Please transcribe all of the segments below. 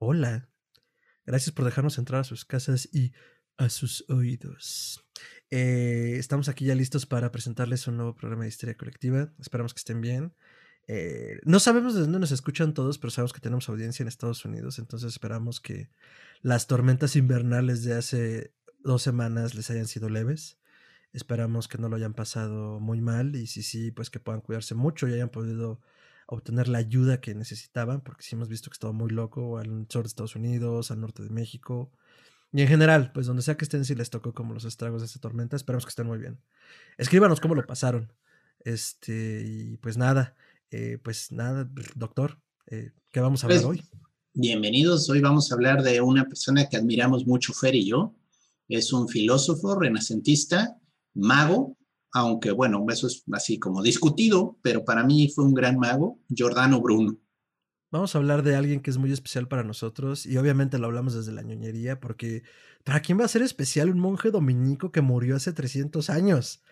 Hola. Gracias por dejarnos entrar a sus casas y a sus oídos. Eh, estamos aquí ya listos para presentarles un nuevo programa de historia colectiva. Esperamos que estén bien. Eh, no sabemos de dónde nos escuchan todos, pero sabemos que tenemos audiencia en Estados Unidos, entonces esperamos que las tormentas invernales de hace dos semanas les hayan sido leves. Esperamos que no lo hayan pasado muy mal y si sí, pues que puedan cuidarse mucho y hayan podido obtener la ayuda que necesitaban, porque sí hemos visto que estaba muy loco al sur de Estados Unidos, al norte de México. Y en general, pues donde sea que estén, si les tocó como los estragos de esta tormenta, esperamos que estén muy bien. Escríbanos cómo lo pasaron. Este, y pues nada, eh, pues nada, doctor, eh, ¿qué vamos a hablar Pues, hoy? Bienvenidos, hoy vamos a hablar de una persona que admiramos mucho, Fer y yo. Es un filósofo renacentista, mago, aunque bueno, eso es así como discutido, pero para mí fue un gran mago, Giordano Bruno. Vamos a hablar de alguien que es muy especial para nosotros y obviamente lo hablamos desde la ñoñería porque ¿para quién va a ser especial un monje dominico que murió hace 300 años?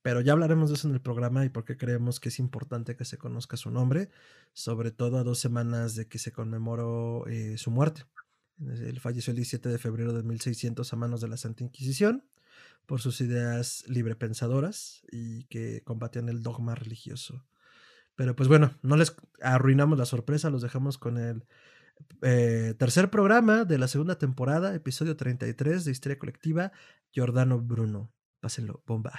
Pero ya hablaremos de eso en el programa y por qué creemos que es importante que se conozca su nombre, sobre todo a dos semanas de que se conmemoró eh, su muerte. Él falleció el 17 de febrero de 1600 a manos de la Santa Inquisición por sus ideas librepensadoras y que combatían el dogma religioso. Pero pues bueno, no les arruinamos la sorpresa, los dejamos con el eh, tercer programa de la segunda temporada, episodio 33 de Historia Colectiva, Giordano Bruno. Pásenlo, bomba.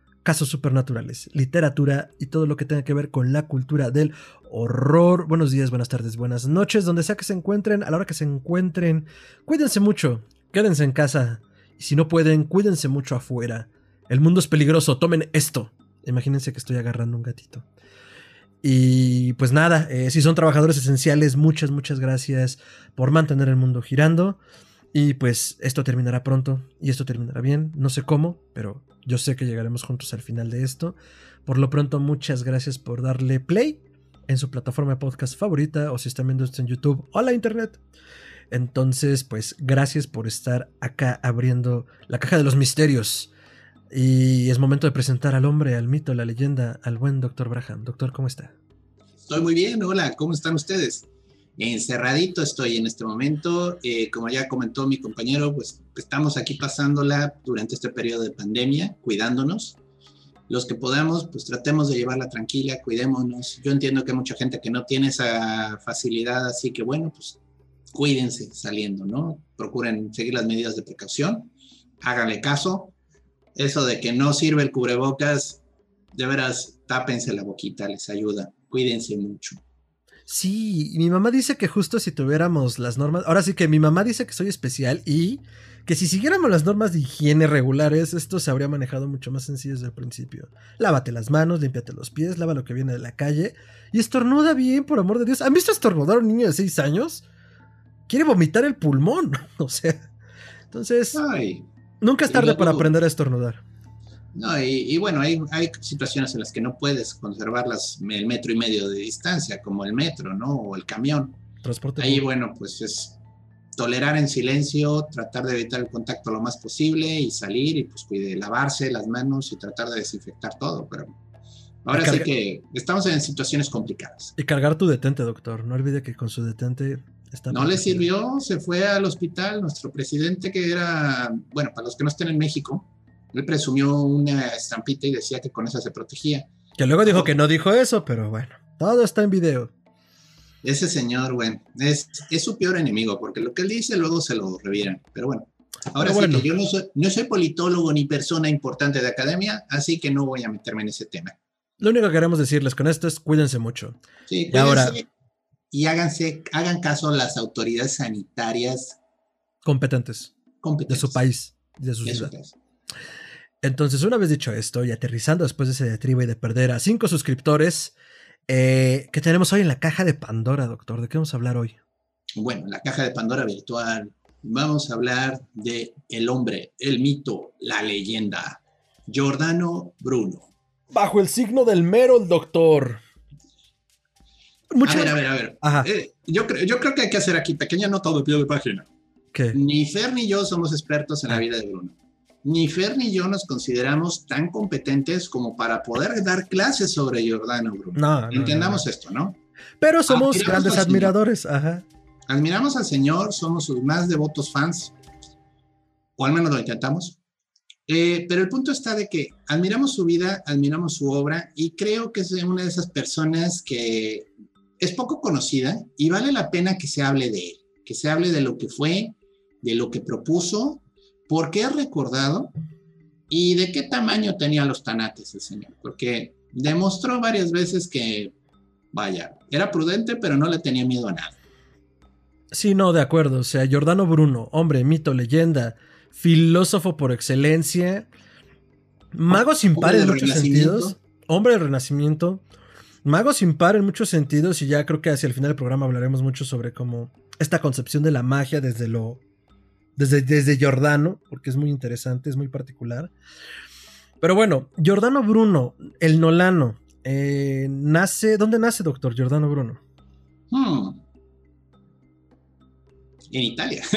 casos supernaturales, literatura y todo lo que tenga que ver con la cultura del horror. Buenos días, buenas tardes, buenas noches, donde sea que se encuentren, a la hora que se encuentren, cuídense mucho, quédense en casa y si no pueden, cuídense mucho afuera. El mundo es peligroso, tomen esto. Imagínense que estoy agarrando un gatito. Y pues nada, eh, si son trabajadores esenciales, muchas, muchas gracias por mantener el mundo girando. Y pues esto terminará pronto y esto terminará bien. No sé cómo, pero yo sé que llegaremos juntos al final de esto. Por lo pronto, muchas gracias por darle play en su plataforma de podcast favorita o si están viendo esto en YouTube o la internet. Entonces, pues gracias por estar acá abriendo la caja de los misterios. Y es momento de presentar al hombre, al mito, la leyenda, al buen doctor Braham. Doctor, ¿cómo está? Estoy muy bien, hola, ¿cómo están ustedes? Encerradito estoy en este momento, eh, como ya comentó mi compañero, pues estamos aquí pasándola durante este periodo de pandemia, cuidándonos. Los que podamos, pues tratemos de llevarla tranquila, cuidémonos. Yo entiendo que hay mucha gente que no tiene esa facilidad, así que bueno, pues cuídense saliendo, ¿no? Procuren seguir las medidas de precaución, háganle caso. Eso de que no sirve el cubrebocas, de veras, tápense la boquita, les ayuda. Cuídense mucho. Sí, y mi mamá dice que justo si tuviéramos las normas, ahora sí que mi mamá dice que soy especial y que si siguiéramos las normas de higiene regulares, esto se habría manejado mucho más sencillo desde el principio. Lávate las manos, límpiate los pies, lava lo que viene de la calle y estornuda bien, por amor de Dios. ¿Han visto estornudar a un niño de 6 años? Quiere vomitar el pulmón, o sea. Entonces, Ay, nunca es tarde para aprender a estornudar. No, y, y bueno, hay, hay situaciones en las que no puedes conservar las, el metro y medio de distancia, como el metro, ¿no? O el camión. Transporte. Ahí, bueno, pues es tolerar en silencio, tratar de evitar el contacto lo más posible y salir y pues cuide, lavarse las manos y tratar de desinfectar todo. Pero ahora sí que estamos en situaciones complicadas. Y cargar tu detente, doctor. No olvide que con su detente está. No le sirvió, se fue al hospital. Nuestro presidente, que era, bueno, para los que no estén en México, él presumió una estampita y decía que con esa se protegía. Que luego dijo que no dijo eso, pero bueno, todo está en video. Ese señor, bueno, es, es su peor enemigo, porque lo que él dice luego se lo reviran. Pero bueno, ahora Pero sí bueno. que yo no soy, no soy politólogo ni persona importante de academia, así que no voy a meterme en ese tema. Lo único que queremos decirles con esto es cuídense mucho. Sí, Y ahora- cuídense y háganse, hagan caso a las autoridades sanitarias Competentes de competentes. su país. de su Eso ciudad. Entonces, una vez dicho esto y aterrizando después de ese diatriba y de perder a cinco suscriptores, eh, ¿qué tenemos hoy en la caja de Pandora, doctor? ¿De qué vamos a hablar hoy? Bueno, la caja de Pandora virtual. Vamos a hablar de el hombre, el mito, la leyenda. Giordano Bruno. Bajo el signo del mero, el doctor. A ver, a ver, a ver. Ajá. Eh, yo, creo, yo creo que hay que hacer aquí pequeña nota de pie de página. ¿Qué? Ni Fer ni yo somos expertos en la Ah. vida de Bruno. Ni Fer ni yo nos consideramos tan competentes como para poder dar clases sobre Giordano Bruno. No, no, Entendamos no. esto, ¿no? Pero somos Admiramos grandes admiradores. Ajá. Admiramos al Señor, somos sus más devotos fans, o al menos lo intentamos. Eh, pero el punto está de que admiramos su vida, admiramos su obra y creo que es una de esas personas que es poco conocida y vale la pena que se hable de él, que se hable de lo que fue, de lo que propuso, por qué es recordado y de qué tamaño tenía los tanates el señor, porque demostró varias veces que, vaya, era prudente, pero no le tenía miedo a nada. Sí, no, de acuerdo. O sea, Giordano Bruno, hombre, mito, leyenda, filósofo por excelencia, mago sin par en muchos sentidos, hombre del renacimiento, mago sin par en muchos sentidos y ya creo que hacia el final del programa hablaremos mucho sobre cómo esta concepción de la magia desde lo desde, desde Giordano, porque es muy interesante, es muy particular. Pero bueno, Giordano Bruno, el Nolano, eh, nace, ¿dónde nace, doctor Giordano Bruno? Hmm. En Italia.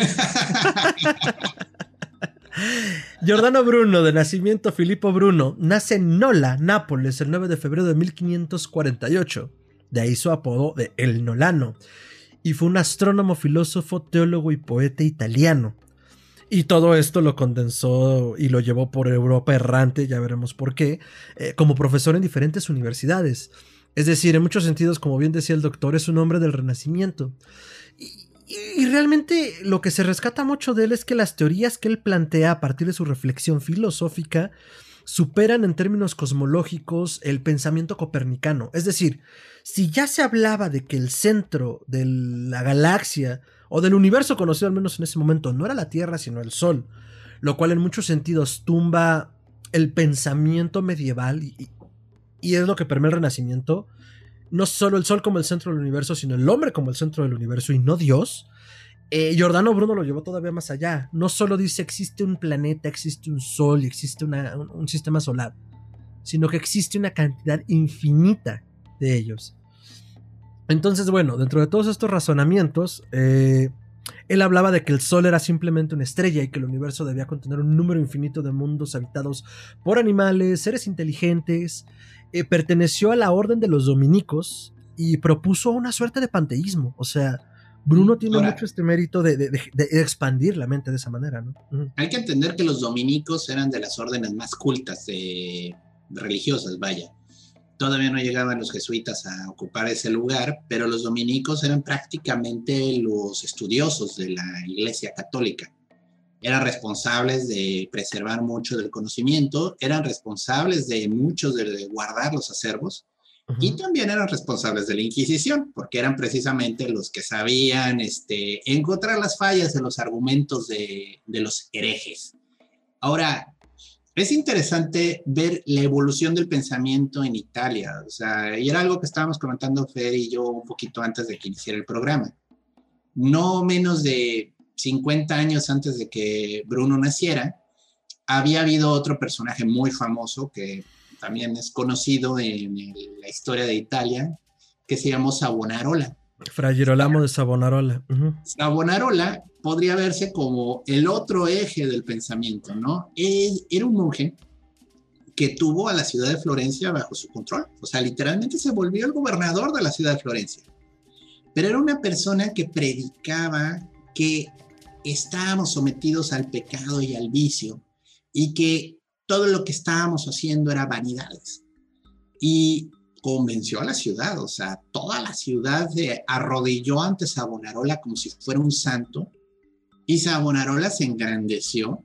Giordano Bruno, de nacimiento Filippo Bruno, nace en Nola, Nápoles, el 9 de febrero de 1548. De ahí su apodo de El Nolano. Y fue un astrónomo, filósofo, teólogo y poeta italiano. Y todo esto lo condensó y lo llevó por Europa errante, ya veremos por qué, eh, como profesor en diferentes universidades. Es decir, en muchos sentidos, como bien decía el doctor, es un hombre del Renacimiento. Y, realmente lo que se rescata mucho de él es que las teorías que él plantea a partir de su reflexión filosófica superan en términos cosmológicos el pensamiento copernicano. Es decir, si ya se hablaba de que el centro de la galaxia o del universo conocido al menos en ese momento no era la Tierra sino el Sol, lo cual en muchos sentidos tumba el pensamiento medieval y, es lo que permea el renacimiento, no solo el Sol como el centro del universo, sino el hombre como el centro del universo y no Dios. Eh, Giordano Bruno lo llevó todavía más allá. No solo dice existe un planeta, existe un sol y existe un sistema solar, sino que existe una cantidad infinita de ellos. Entonces, bueno, dentro de todos estos razonamientos, eh, él hablaba de que el Sol era simplemente una estrella y que el universo debía contener un número infinito de mundos habitados por animales, seres inteligentes. Eh, perteneció a la orden de los dominicos y propuso una suerte de panteísmo. O sea, Bruno tiene Ahora- mucho este mérito de, de- de- de expandir la mente de esa manera, ¿no? Hay que entender que los dominicos eran de las órdenes más cultas de, religiosas, vaya. Todavía no llegaban los jesuitas a ocupar ese lugar, pero los dominicos eran prácticamente los estudiosos de la Iglesia Católica. Eran responsables de preservar mucho del conocimiento, eran responsables de muchos de, de guardar los acervos, y también eran responsables de la Inquisición, porque eran precisamente los que sabían este, encontrar las fallas en los argumentos de, de los herejes. Ahora, es interesante ver la evolución del pensamiento en Italia, o sea, y era algo que estábamos comentando Fer y yo un poquito antes de que iniciara el programa. No menos de 50 años antes de que Bruno naciera, había habido otro personaje muy famoso que también es conocido en la historia de Italia, que se llamó Savonarola. Fra Girolamo de Savonarola. Savonarola podría verse como el otro eje del pensamiento, ¿no? Él era un monje que tuvo a la ciudad de Florencia bajo su control, o sea, literalmente se volvió el gobernador de la ciudad de Florencia. Pero era una persona que predicaba que estábamos sometidos al pecado y al vicio y que todo lo que estábamos haciendo era vanidades. Y convenció a la ciudad, o sea, toda la ciudad se arrodilló ante Savonarola como si fuera un santo, y Savonarola se engrandeció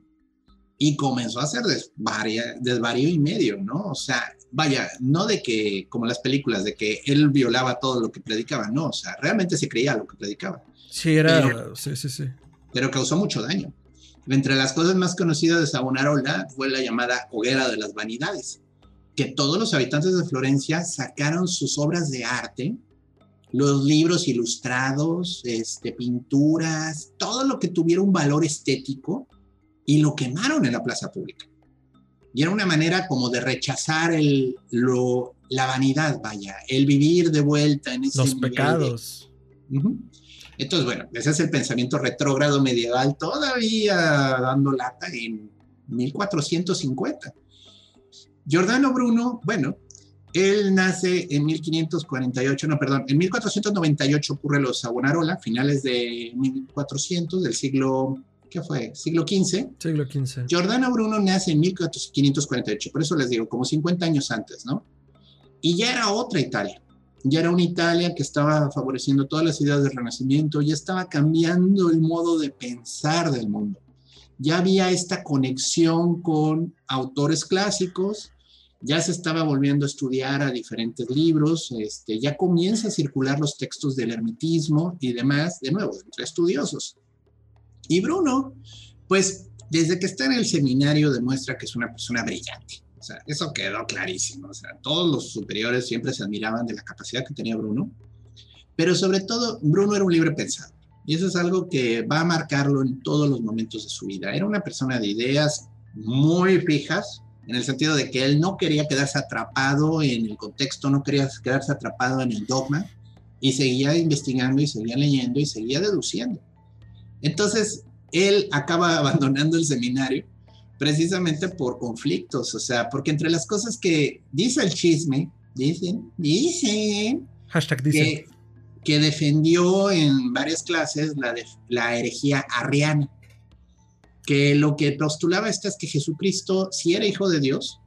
y comenzó a hacer desvaria- desvarío y medio, ¿no? O sea, vaya, no de que, como las películas, de que él violaba todo lo que predicaba, no, o sea, realmente se creía lo que predicaba, Sí, era. Pero- Sí, sí, sí. pero causó mucho daño. Entre las cosas más conocidas de Savonarola fue la llamada Hoguera de las Vanidades, que todos los habitantes de Florencia sacaron sus obras de arte, los libros ilustrados, este, pinturas, todo lo que tuviera un valor estético y lo quemaron en la plaza pública. Y era una manera como de rechazar el, lo, la vanidad, vaya, el vivir de vuelta en ese Los pecados. Entonces, bueno, ese es el pensamiento retrógrado medieval todavía dando lata en 1450. Giordano Bruno, bueno, él nace en 1548, no, perdón, en 1498 ocurre los Savonarola, finales de 1400 del siglo, ¿qué fue? Siglo XV. Siglo XV. Giordano Bruno nace en 1548, por eso les digo, como 50 años antes, ¿no? Y ya era otra Italia ya era una Italia que estaba favoreciendo todas las ideas del Renacimiento, ya estaba cambiando el modo de pensar del mundo. Ya había esta conexión con autores clásicos, ya se estaba volviendo a estudiar a diferentes libros, este, ya comienza a circular los textos del ermitismo y demás, de nuevo, entre estudiosos. Y Bruno, pues desde que está en el seminario demuestra que es una persona brillante o sea, eso quedó clarísimo. O sea, todos los superiores siempre se admiraban de la capacidad que tenía Bruno, pero sobre todo, Bruno era un libre pensador. Y eso es algo que va a marcarlo en todos los momentos de su vida. Era una persona de ideas muy fijas, en el sentido de que él no quería quedarse atrapado en el contexto, no quería quedarse atrapado en el dogma, y seguía investigando y seguía leyendo y seguía deduciendo. Entonces, él acaba abandonando el seminario precisamente por conflictos, o sea, porque entre las cosas que dice el chisme, dicen, dicen, Hashtag que, que, defendió en varias clases la, de, la herejía arriana, que lo que postulaba esto es que Jesucristo sí era hijo de Dios,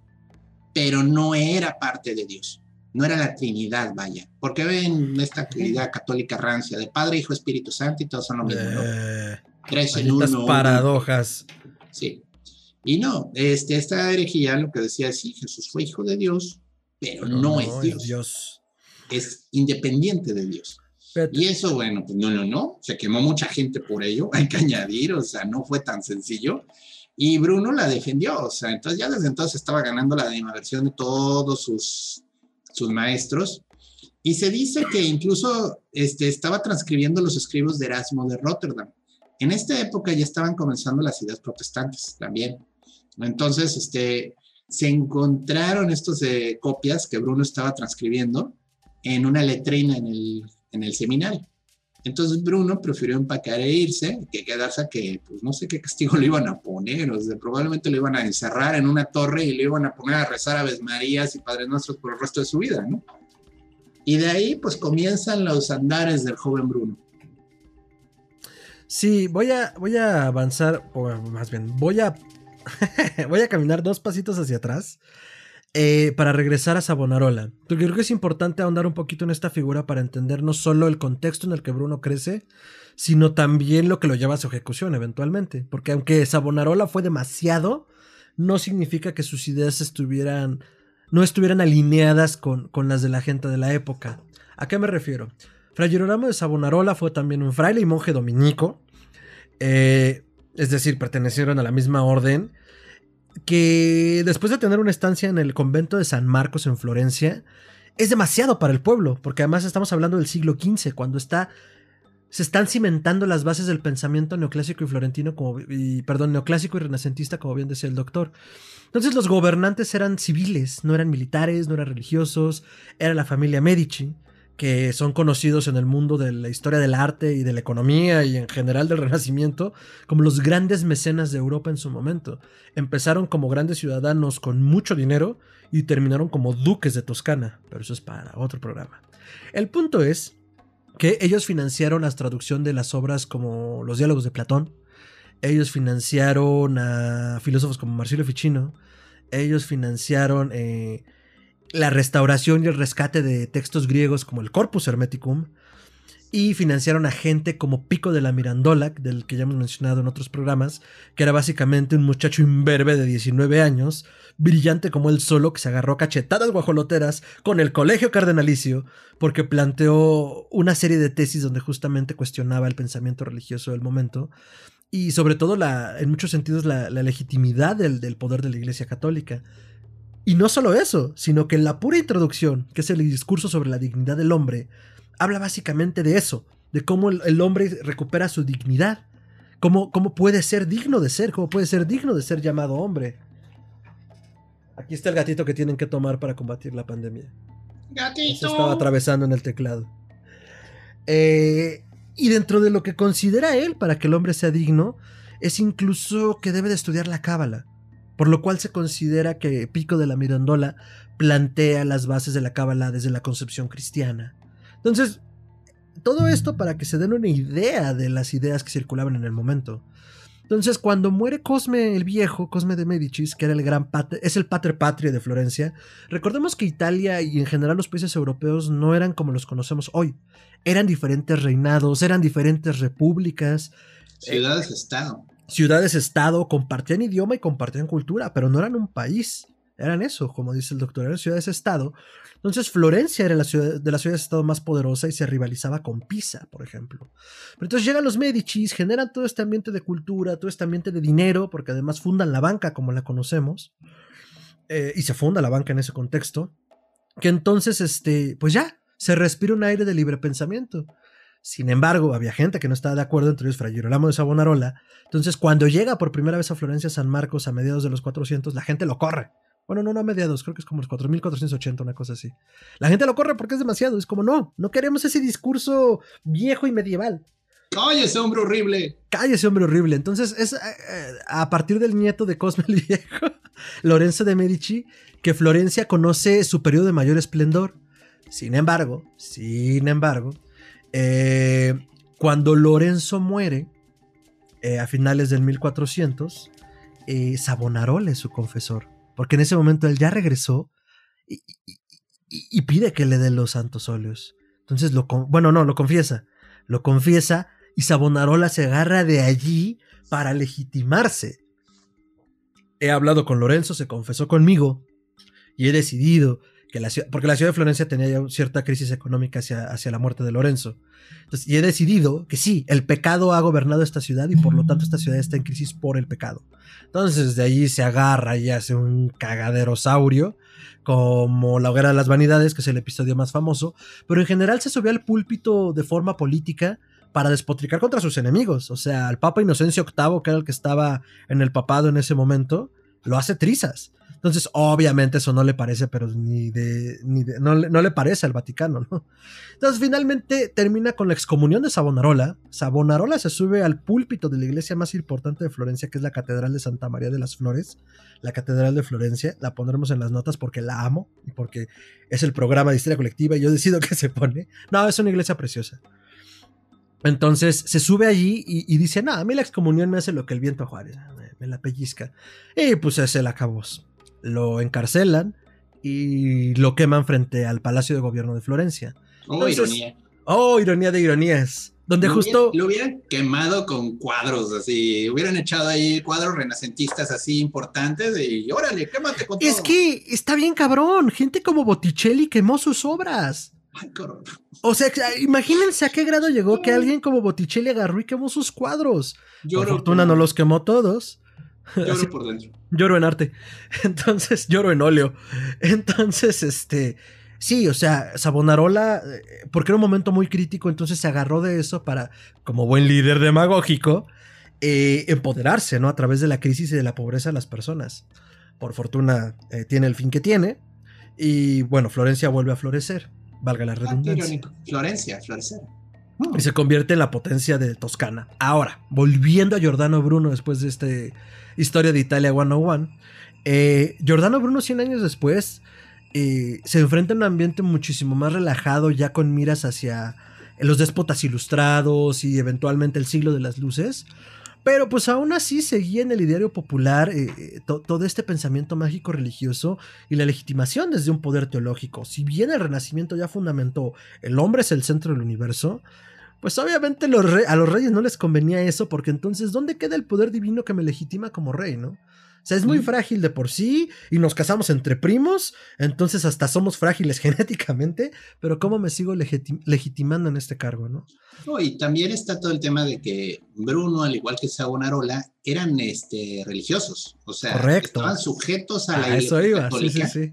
pero no era parte de Dios, no era la Trinidad, vaya, porque ven esta idea católica rancia de Padre, Hijo, Espíritu Santo y todos son lo mismo, ¿no? Eh, Tres en uno. paradojas. Sí. Y no, este, esta herejía lo que decía es, sí, Jesús fue hijo de Dios, pero, no, es Dios. Dios. Es independiente de Dios. Y eso, bueno, pues no, no, no, se quemó mucha gente por ello, hay que añadir, o sea, no fue tan sencillo. Y Bruno la defendió, o sea, entonces ya desde entonces estaba ganando la animaversión de todos sus, sus maestros. Y se dice que incluso este, estaba transcribiendo los escribos de Erasmo de Rotterdam. En esta época ya estaban comenzando las ideas protestantes también. Entonces, este, se encontraron estos de copias que Bruno estaba transcribiendo en una letrina en el, en el seminario. Entonces Bruno prefirió empacar e irse que quedarse a que, pues no sé qué castigo le iban a poner, o sea, probablemente lo iban a encerrar en una torre y le iban a poner a rezar Aves Marías y Padres Nuestros por el resto de su vida, ¿no? Y de ahí, pues comienzan los andares del joven Bruno. Sí, voy a, voy a avanzar, o más bien, voy a voy a caminar dos pasitos hacia atrás eh, para regresar a Savonarola. Porque creo que es importante ahondar un poquito en esta figura para entender no solo el contexto en el que Bruno crece, sino también lo que lo lleva a su ejecución eventualmente. Porque aunque Savonarola fue demasiado, no significa que sus ideas estuvieran, no estuvieran alineadas con, con las de la gente de la época. ¿A qué me refiero? Fray Girolamo de Savonarola fue también un fraile y monje dominico. Eh, es decir, pertenecieron a la misma orden, que después de tener una estancia en el convento de San Marcos en Florencia, es demasiado para el pueblo, porque además estamos hablando del siglo XV, cuando está se están cimentando las bases del pensamiento neoclásico y florentino, como, perdón, neoclásico y renacentista, como bien decía el doctor. Entonces los gobernantes eran civiles, no eran militares, no eran religiosos, era la familia Medici que son conocidos en el mundo de la historia del arte y de la economía y en general del Renacimiento como los grandes mecenas de Europa en su momento. Empezaron como grandes ciudadanos con mucho dinero y terminaron como duques de Toscana, pero eso es para otro programa. El punto es que ellos financiaron la traducción de las obras como los diálogos de Platón, ellos financiaron a filósofos como Marsilio Ficino, ellos financiaron... Eh, la restauración y el rescate de textos griegos como el Corpus Hermeticum, y financiaron a gente como Pico de la Mirandola, del que ya hemos mencionado en otros programas, que era básicamente un muchacho imberbe de 19 años, brillante como él solo, que se agarró cachetadas guajoloteras con el colegio cardenalicio, porque planteó una serie de tesis donde justamente cuestionaba el pensamiento religioso del momento, y sobre todo la, en muchos sentidos la, legitimidad del, del, poder de la Iglesia Católica. Y no solo eso, sino que la pura introducción, que es el discurso sobre la dignidad del hombre, habla básicamente de eso, de cómo el, hombre recupera su dignidad, cómo, cómo puede ser digno de ser, cómo puede ser digno de ser llamado hombre. Aquí está el gatito que tienen que tomar para combatir la pandemia. Gatito. Se estaba atravesando en el teclado. Eh, y dentro de lo que considera él para que el hombre sea digno, es incluso que debe de estudiar la cábala, por lo cual se considera que Pico de la Mirandola plantea las bases de la cábala desde la concepción cristiana. Entonces, todo esto para que se den una idea de las ideas que circulaban en el momento. Entonces, cuando muere Cosme el Viejo, Cosme de Medicis, que era el gran es el padre patria de Florencia, recordemos que Italia y en general los países europeos no eran como los conocemos hoy. Eran diferentes reinados, eran diferentes repúblicas. Ciudades-estado. Ciudades-estado, compartían idioma y compartían cultura, pero no eran un país. Eran eso, como dice el doctor, eran ciudades-estado. Entonces Florencia era la ciudad, de las ciudades-estado más poderosa y se rivalizaba con Pisa, por ejemplo. Pero entonces llegan los Medicis, generan todo este ambiente de cultura, todo este ambiente de dinero, porque además fundan la banca como la conocemos. Eh, y se funda la banca en ese contexto. Que entonces, este, pues ya, se respira un aire de libre pensamiento. Sin embargo, había gente que no estaba de acuerdo, entre ellos Fray Girolamo de Savonarola. Entonces, cuando llega por primera vez a Florencia San Marcos a mediados de los 400, la gente lo corre. Bueno, no, no a mediados, creo que es como los 4480, una cosa así. La gente lo corre porque es demasiado. Es como, no, no queremos ese discurso viejo y medieval. ¡Cállese, hombre horrible! ¡Cállese, hombre horrible! Entonces, es eh, eh, a partir del nieto de Cosme el Viejo, Lorenzo de Medici, que Florencia conoce su periodo de mayor esplendor. Sin embargo, sin embargo, eh, cuando Lorenzo muere, a finales del 1400, Savonarola es su confesor. Porque en ese momento él ya regresó y, pide que le den los santos óleos. Entonces, lo, bueno, no, lo confiesa. Lo confiesa y Savonarola se agarra de allí para legitimarse. He hablado con Lorenzo, se confesó conmigo y he decidido que la porque la ciudad de Florencia tenía ya cierta crisis económica hacia, hacia la muerte de Lorenzo. Y he decidido que sí, el pecado ha gobernado esta ciudad y por lo tanto esta ciudad está en crisis por el pecado. Entonces de allí se agarra y hace un cagaderosaurio, como la hoguera de las vanidades, que es el episodio más famoso, pero en general se subió al púlpito de forma política para despotricar contra sus enemigos. O sea, al Papa Inocencio VIII, que era el que estaba en el papado en ese momento, lo hace trizas. Entonces, obviamente eso no le parece, pero ni de, ni no, le parece al Vaticano, ¿no? Entonces, finalmente termina con la excomunión de Savonarola. Savonarola se sube al púlpito de la iglesia más importante de Florencia, que es la Catedral de Santa María de las Flores. La Catedral de Florencia, la pondremos en las notas porque la amo y porque es el programa de historia colectiva y yo decido que se pone. No, es una iglesia preciosa. Entonces se sube allí y, dice, no, a mí la excomunión me hace lo que el viento Juárez, me, la pellizca. Y pues es el acabos lo encarcelan y lo queman frente al Palacio de Gobierno de Florencia. Oh, ironía. Oh, ironía de ironías. Donde justo. lo hubieran quemado con cuadros así. Hubieran echado ahí cuadros renacentistas así importantes y órale, quémate con todo. Es que está bien cabrón. Gente como Botticelli quemó sus obras. Ay, o sea, imagínense a qué grado llegó que alguien como Botticelli agarró y quemó sus cuadros. por fortuna no los quemó todos. Lloro por dentro. Lloro en arte. Entonces, lloro en óleo. Entonces, este. Sí, o sea, Savonarola, eh, porque era un momento muy crítico, entonces se agarró de eso para, como buen líder demagógico, eh, empoderarse, ¿no? A través de la crisis y de la pobreza de las personas. Por fortuna, eh, tiene el fin que tiene. Y bueno, Florencia vuelve a florecer, valga la ah, redundancia. Florencia, florecer. Y se convierte en la potencia de Toscana. Ahora, volviendo a Giordano Bruno después de esta historia de Italia 101, eh, Giordano Bruno 100 años después eh, se enfrenta a un ambiente muchísimo más relajado, ya con miras hacia los déspotas ilustrados y eventualmente el siglo de las luces. Pero pues aún así seguía en el ideario popular eh, todo este pensamiento mágico religioso y la legitimación desde un poder teológico. Si bien el Renacimiento ya fundamentó el hombre es el centro del universo, pues obviamente a los reyes no les convenía eso porque entonces ¿dónde queda el poder divino que me legitima como rey, no? O sea, es muy frágil de por sí y nos casamos entre primos, entonces hasta somos frágiles genéticamente, pero ¿cómo me sigo legitimando en este cargo, no? y también está todo el tema de que Bruno, al igual que Savonarola, eran este, religiosos, o sea, estaban sujetos a, la eso iba. Sí, sí, sí.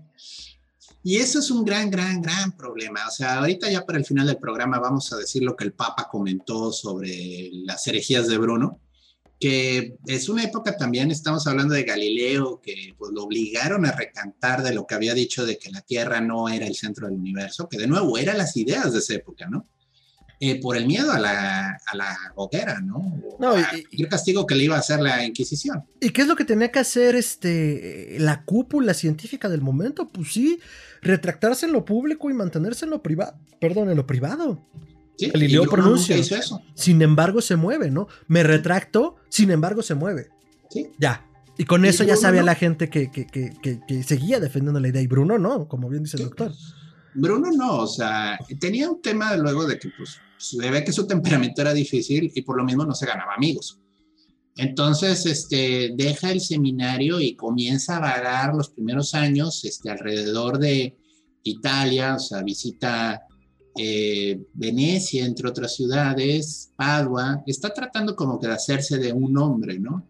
Y eso es un gran, gran, gran problema. O sea, ahorita ya para el final del programa vamos a decir lo que el Papa comentó sobre las herejías de Bruno, que es una época también, estamos hablando de Galileo, que pues, lo obligaron a recantar de lo que había dicho de que la Tierra no era el centro del universo, que de nuevo eran las ideas de esa época, ¿no? Eh, por el miedo a la, a la hoguera, ¿no? no y, el castigo que le iba a hacer la Inquisición. ¿Y qué es lo que tenía que hacer este, la cúpula científica del momento? Pues sí, retractarse en lo público y mantenerse en lo privado, perdón, en lo privado. Sí, Galileo pronuncia. eso. Sin embargo, se mueve, ¿no? Me retracto, sin embargo, se mueve. Sí. Ya. Y con eso ya sabía la gente que, que, que, que, seguía defendiendo la idea. Y Bruno no, como bien dice el doctor. Bruno no, o sea, tenía un tema luego de que pues se ve que su temperamento era difícil y por lo mismo no se ganaba amigos. Entonces, este, deja el seminario y comienza a vagar los primeros años este, alrededor de Italia, o sea, visita eh, Venecia, entre otras ciudades, Padua, está tratando como que de hacerse de un hombre, ¿no?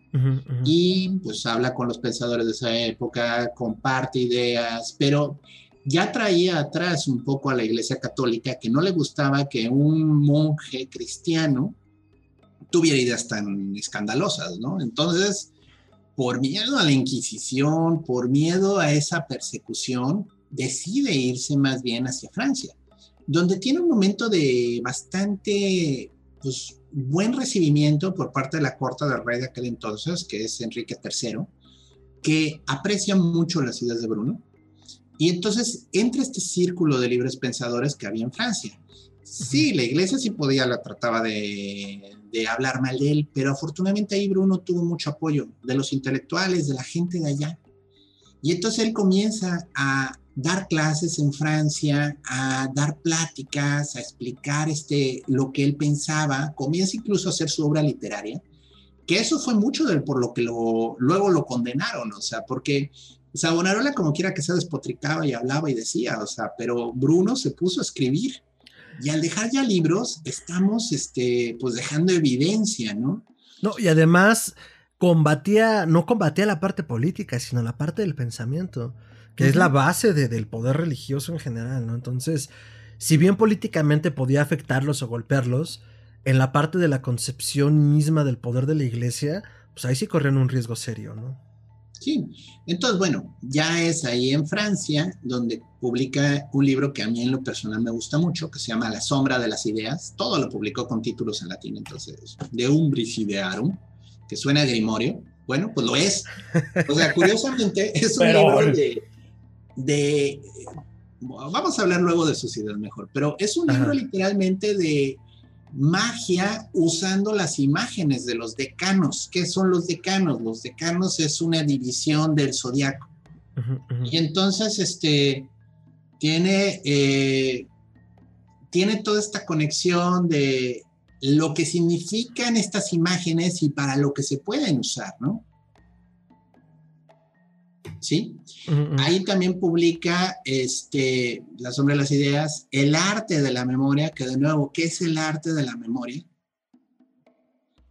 Y pues habla con los pensadores de esa época, comparte ideas, pero ya traía atrás un poco a la Iglesia Católica que no le gustaba que un monje cristiano tuviera ideas tan escandalosas, ¿no? Entonces, por miedo a la Inquisición, por miedo a esa persecución, decide irse más bien hacia Francia, donde tiene un momento de bastante pues, buen recibimiento por parte de la corte del rey de aquel entonces, que es Enrique III, que aprecia mucho las ideas de Bruno y entonces entra este círculo de libres pensadores que había en Francia. Sí, la iglesia sí podía, la trataba de, hablar mal de él, pero afortunadamente ahí Bruno tuvo mucho apoyo de los intelectuales, de la gente de allá. Y entonces él comienza a dar clases en Francia, a dar pláticas, a explicar este, lo que él pensaba, comienza incluso a hacer su obra literaria, que eso fue mucho por lo que luego lo condenaron, o sea, porque Savonarola como quiera que se despotricaba y hablaba y decía, o sea, pero Bruno se puso a escribir. Y al dejar ya libros, estamos, este, pues dejando evidencia, ¿no? No, y además combatía, no combatía la parte política, sino la parte del pensamiento, que es la base del poder religioso en general, ¿no? Entonces, si bien políticamente podía afectarlos o golpearlos, en la parte de la concepción misma del poder de la iglesia, pues ahí sí corrían un riesgo serio, ¿no? Sí, entonces bueno, ya es ahí en Francia donde publica un libro que a mí en lo personal me gusta mucho, que se llama La sombra de las ideas. Todo lo publicó con títulos en latín, entonces, De Umbris Idearum, que suena a Grimorio. Bueno, pues lo es. O sea, curiosamente es un libro de, de, Vamos a hablar luego de sus ideas mejor, pero es un libro literalmente de magia usando las imágenes de los decanos. ¿Qué son los decanos? Los decanos es una división del zodiaco. Y entonces, este, tiene, eh, tiene toda esta conexión de lo que significan estas imágenes y para lo que se pueden usar, ¿no? ¿Sí? Ahí también publica este, La sombra de las ideas, el arte de la memoria, que de nuevo, ¿qué es el arte de la memoria?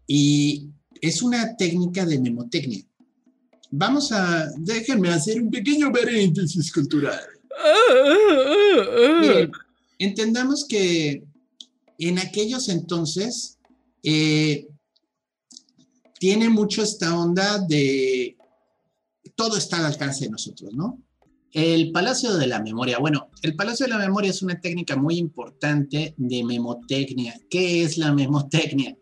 Y es una técnica de memotecnia. Vamos a, déjenme hacer un pequeño paréntesis cultural. entendamos que en aquellos entonces eh, tiene mucho esta onda de todo está al alcance de nosotros, ¿no? El Palacio de la Memoria. Bueno, el Palacio de la Memoria es una técnica muy importante de memotecnia. ¿Qué es la memotecnia?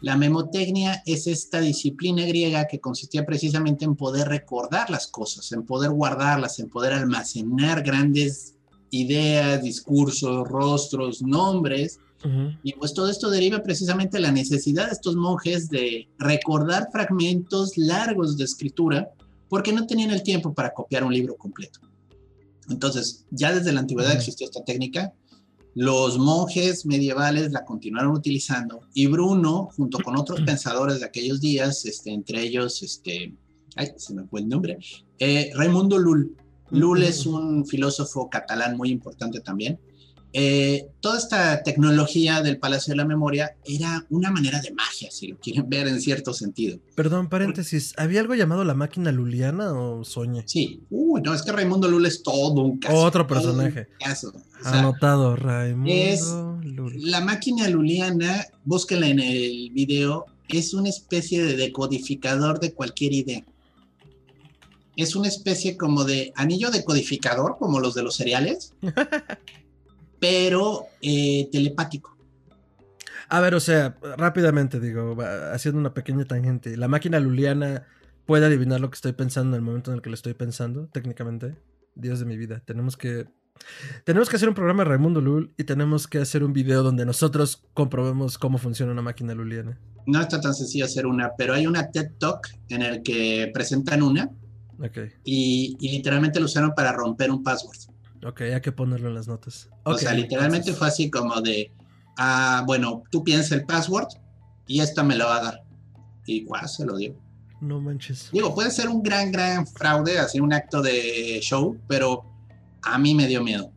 La memotecnia es esta disciplina griega que consistía precisamente en poder recordar las cosas, en poder guardarlas, en poder almacenar grandes ideas, discursos, rostros, nombres. Y pues todo esto deriva precisamente de la necesidad de estos monjes de recordar fragmentos largos de escritura porque no tenían el tiempo para copiar un libro completo. Entonces, ya desde la antigüedad existió esta técnica, los monjes medievales la continuaron utilizando y Bruno, junto con otros pensadores de aquellos días, este, entre ellos este, ay, se me fue el nombre, eh, Raimundo Lull. Lull es un filósofo catalán muy importante también. Eh, toda esta tecnología del Palacio de la Memoria era una manera de magia, si lo quieren ver en cierto sentido. Perdón, paréntesis, ¿había algo llamado la máquina luliana o soñé? Sí, uy, no, es que Raimundo Lull es todo un caso. Otro personaje. Caso. O sea, Anotado, Raimundo es La máquina luliana, búsquenla en el video, es una especie de decodificador de cualquier idea. Es una especie como de anillo decodificador, como los de los cereales, pero eh, telepático. A ver, o sea, rápidamente digo, haciendo una pequeña tangente, la máquina luliana puede adivinar lo que estoy pensando en el momento en el que lo estoy pensando, técnicamente. Dios de mi vida, tenemos que tenemos que hacer un programa de Raimundo Lul y tenemos que hacer un video donde nosotros comprobemos cómo funciona una máquina luliana. No está tan sencillo hacer una, pero hay una TED Talk en el que presentan una okay. y, literalmente lo usaron para romper un password. Ok, hay que ponerlo en las notas. o sea, literalmente fue así como de, ah, bueno, tú piensas el password y esta me lo va a dar. Y guau, se lo dio. No manches. Digo, puede ser un gran, gran fraude, así un acto de show, pero a mí me dio miedo.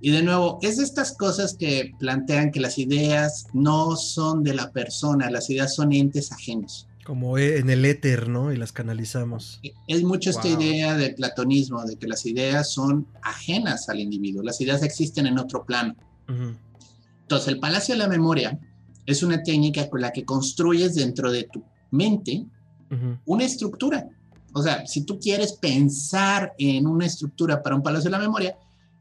Y de nuevo, es de estas cosas que plantean que las ideas no son de la persona, las ideas son entes ajenos. Como e, en el éter, ¿no? Y las canalizamos. Es mucho esta idea del platonismo, de que las ideas son ajenas al individuo, las ideas existen en otro plano. Entonces, el Palacio de la Memoria es una técnica con la que construyes dentro de tu mente una estructura o sea, si tú quieres pensar en una estructura para un palacio de la memoria,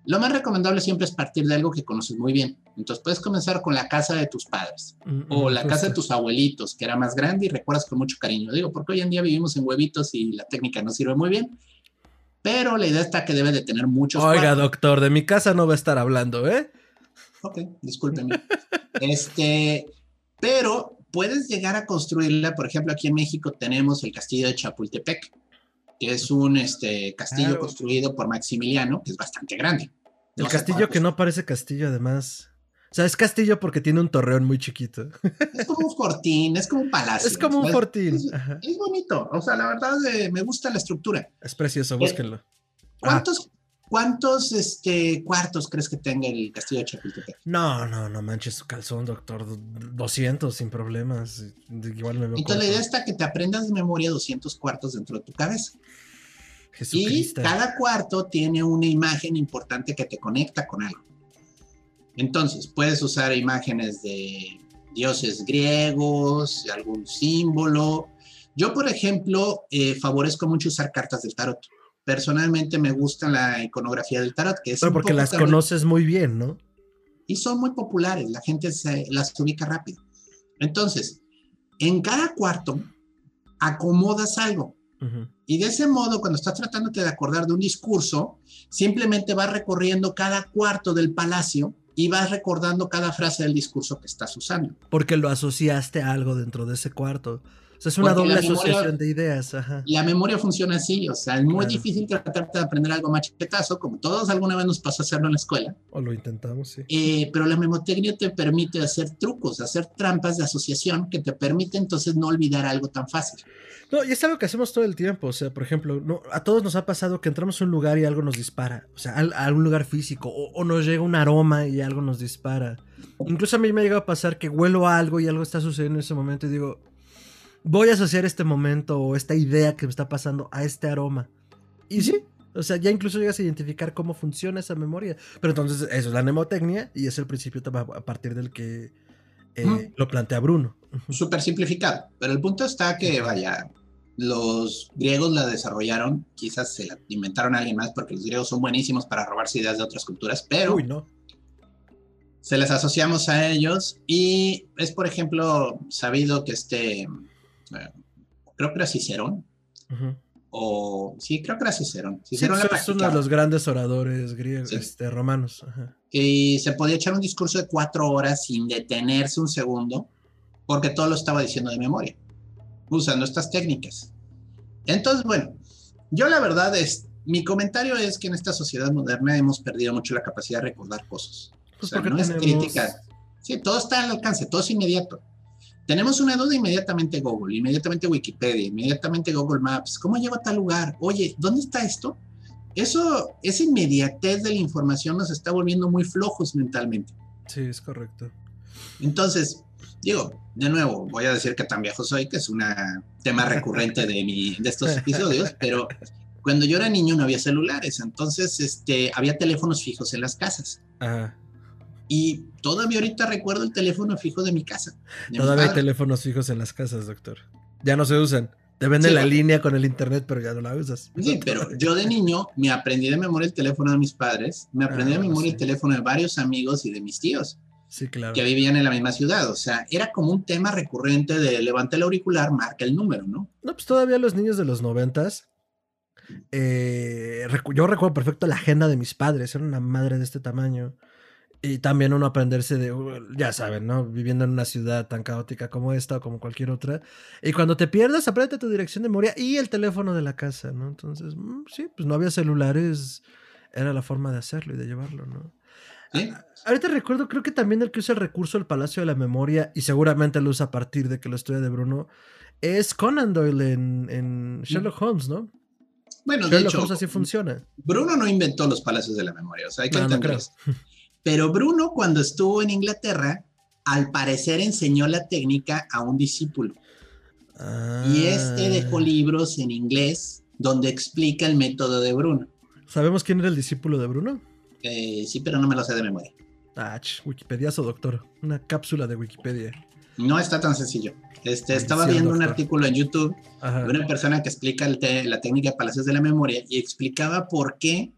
lo más recomendable siempre es partir de algo que conoces muy bien. Entonces puedes comenzar con la casa de tus padres mm, o mm, la casa de tus abuelitos, que era más grande y recuerdas con mucho cariño. Digo, porque hoy en día vivimos en huevitos y la técnica no sirve muy bien. Pero la idea está que debe de tener muchos. Oiga, doctor, de mi casa no va a estar hablando, ¿eh? Ok, discúlpeme. este, pero puedes llegar a construirla. Por ejemplo, aquí en México tenemos el castillo de Chapultepec, que es un este, castillo construido por Maximiliano, que es bastante grande. El castillo que no parece castillo, además. O sea, es castillo porque tiene un torreón muy chiquito. Es como un fortín, es como un palacio. Es como un fortín. Es, bonito. O sea, la verdad eh, me gusta la estructura. Es precioso, búsquenlo. ¿Cuántos, ¿Cuántos este, cuartos crees que tenga el castillo de Chapultepec? No, no, no manches su calzón, doctor. 200 sin problemas. Igual me veo Entonces la idea está que te aprendas de memoria 200 cuartos dentro de tu cabeza. Y cada cuarto tiene una imagen importante que te conecta con algo. Entonces, puedes usar imágenes de dioses griegos, algún símbolo. Yo, por ejemplo, eh, favorezco mucho usar cartas del tarot personalmente me gusta la iconografía del tarot, que es... Pero porque las conoces muy bien, ¿no? Y son muy populares, la gente se las ubica rápido. Entonces, en cada cuarto acomodas algo. Y de ese modo, cuando estás tratando de acordar de un discurso, simplemente vas recorriendo cada cuarto del palacio y vas recordando cada frase del discurso que estás usando. Porque lo asociaste a algo dentro de ese cuarto es una doble asociación de ideas. La memoria funciona así, o sea, es muy difícil tratar de aprender algo machetazo, como todos alguna vez nos pasó hacerlo en la escuela. O lo intentamos, sí. Eh, pero la memotecnia te permite hacer trucos, hacer trampas de asociación que te permite entonces no olvidar algo tan fácil. No, y es algo que hacemos todo el tiempo. O sea, por ejemplo, no, a todos nos ha pasado que entramos a un lugar y algo nos dispara. O sea, a, algún lugar físico. O, o, nos llega un aroma y algo nos dispara. Incluso a mí me ha llegado a pasar que huelo algo y algo está sucediendo en ese momento y digo, voy a asociar este momento o esta idea que me está pasando a este aroma. Y sí, o sea, ya incluso llegas a identificar cómo funciona esa memoria. Pero entonces eso es la mnemotecnia y es el principio a partir del que eh, lo plantea Bruno. Súper simplificado, pero el punto está que, vaya, los griegos la desarrollaron, quizás se la inventaron a alguien más porque los griegos son buenísimos para robarse ideas de otras culturas, pero... Uy, no. Se les asociamos a ellos y es, por ejemplo, sabido que este creo que era Cicerón. O sí, creo que era Cicerón. Cicerón es uno de los grandes oradores griegos, este, romanos. Y se podía echar un discurso de cuatro horas sin detenerse un segundo, porque todo lo estaba diciendo de memoria, usando estas técnicas. Entonces, bueno, yo la verdad es, mi comentario es que en esta sociedad moderna hemos perdido mucho la capacidad de recordar cosas. Pues o sea, no es crítica. Sí, todo está al alcance, todo es inmediato. Tenemos una duda inmediatamente Google, inmediatamente Wikipedia, inmediatamente Google Maps. ¿Cómo llego a tal lugar? Oye, ¿dónde está esto? Eso, esa inmediatez de la información nos está volviendo muy flojos mentalmente. Sí, es correcto. Entonces, digo, de nuevo, voy a decir que tan viejo soy, que es un tema recurrente de, mi, de estos episodios, pero cuando yo era niño no había celulares, entonces este, había teléfonos fijos en las casas. Ajá. Y todavía ahorita recuerdo el teléfono fijo de mi casa. todavía hay teléfonos fijos en las casas, doctor. Ya no se usan. Te venden la línea con el internet, pero ya no la usas. Sí, pero yo de niño me aprendí de memoria el teléfono de mis padres, me aprendí de ah, memoria el teléfono de varios amigos y de mis tíos. Sí, claro. Que vivían en la misma ciudad. O sea, era como un tema recurrente de levanta el auricular, marca el número, ¿no? No, pues todavía los niños de los noventas. Eh, yo recuerdo perfecto la agenda de mis padres. Era una madre de este tamaño. Y también uno aprenderse de, ya saben, ¿no? Viviendo en una ciudad tan caótica como esta o como cualquier otra. Y cuando te pierdas, aprende tu dirección de memoria y el teléfono de la casa, ¿no? Entonces, mm, sí, pues no había celulares, era la forma de hacerlo y de llevarlo, ¿no? ¿Sí? ahorita recuerdo, creo que también el que usa el recurso del Palacio de la Memoria, y seguramente lo usa a partir de que lo estudia de Bruno, es Conan Doyle en, Sherlock Holmes, ¿no? Bueno, de hecho, Holmes así funciona. Bruno no inventó los palacios de la memoria, o sea, hay que Pero Bruno, cuando estuvo en Inglaterra, al parecer enseñó la técnica a un discípulo. Y este ah. dejó libros en inglés donde explica el método de Bruno. ¿Sabemos quién era el discípulo de Bruno? Eh, sí, pero no me lo sé de memoria. Ah, Wikipediazo, doctor. Una cápsula de Wikipedia. No está tan sencillo. Este, estaba viendo un artículo en YouTube de una persona que explica la técnica de palacios de la memoria y explicaba por qué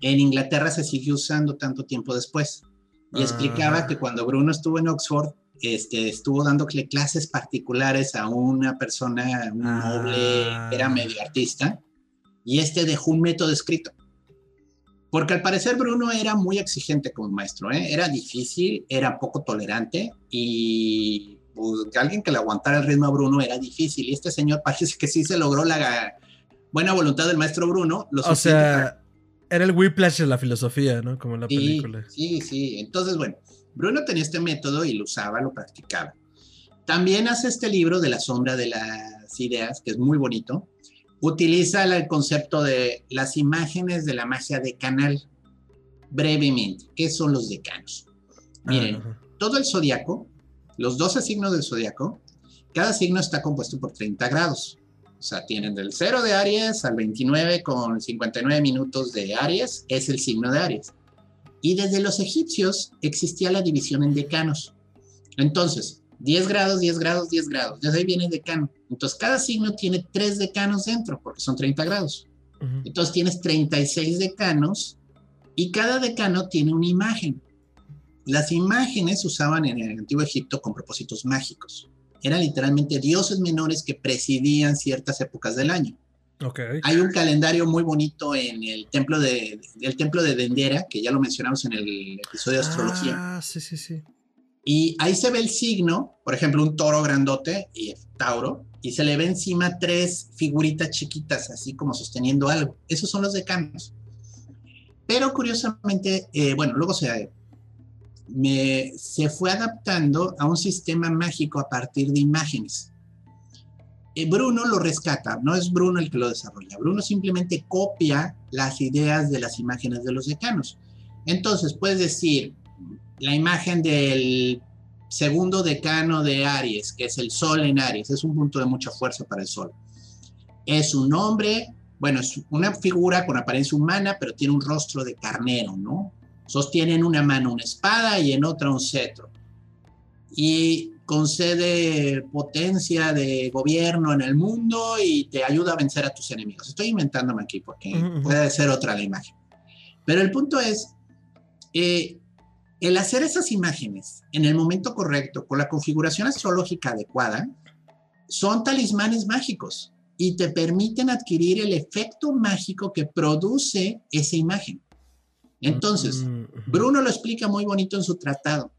en Inglaterra se sigue usando tanto tiempo después. Y explicaba que cuando Bruno estuvo en Oxford, este, estuvo dándole clases particulares a una persona, un noble, era ah. medio artista, y este dejó un método escrito. Porque al parecer Bruno era muy exigente como maestro, ¿eh? era difícil, era poco tolerante y pues, alguien que le aguantara el ritmo a Bruno era difícil. Y este señor parece que sí se logró la buena voluntad del maestro Bruno. o sea, era el whiplash de la filosofía, ¿no? Como en la película. Sí, sí. Entonces, bueno, Bruno tenía este método y lo usaba, lo practicaba. También hace este libro de la sombra de las ideas, que es muy bonito. Utiliza el concepto de las imágenes de la magia de canal. Brevemente, ¿qué son los decanos? Miren, todo el zodiaco, los 12 signos del zodiaco, cada signo está compuesto por 30 grados. O sea, tienen del 0 de Aries al 29 con 59 minutos de Aries, es el signo de Aries. Y desde los egipcios existía la división en decanos. Entonces, 10 grados, 10 grados, 10 grados. Desde ahí viene el decano. Entonces, cada signo tiene 3 decanos dentro, porque son 30 grados. Entonces, tienes 36 decanos y cada decano tiene una imagen. Las imágenes se usaban en el antiguo Egipto con propósitos mágicos eran literalmente dioses menores que presidían ciertas épocas del año. Okay. Hay un calendario muy bonito en el templo de, el templo de Dendera, que ya lo mencionamos en el episodio de astrología. Ah, sí, sí, sí. Y ahí se ve el signo, por ejemplo, un toro grandote y Tauro, y se le ve encima tres figuritas chiquitas, así como sosteniendo algo. Esos son los decanos. Pero curiosamente, eh, bueno, luego se me, se fue adaptando a un sistema mágico a partir de imágenes. Eh, Bruno lo rescata, no es Bruno el que lo desarrolla, Bruno simplemente copia las ideas de las imágenes de los decanos. Entonces, puedes decir, la imagen del segundo decano de Aries, que es el Sol en Aries, es un punto de mucha fuerza para el Sol. Es un hombre, bueno, es una figura con apariencia humana, pero tiene un rostro de carnero, ¿no? Sostiene en una mano una espada y en otra un cetro. Y concede potencia de gobierno en el mundo y te ayuda a vencer a tus enemigos. Estoy inventándome aquí porque puede ser otra la imagen. Pero el punto es, eh, el hacer esas imágenes en el momento correcto, con la configuración astrológica adecuada, son talismanes mágicos y te permiten adquirir el efecto mágico que produce esa imagen. Entonces, Bruno lo explica muy bonito en su tratado.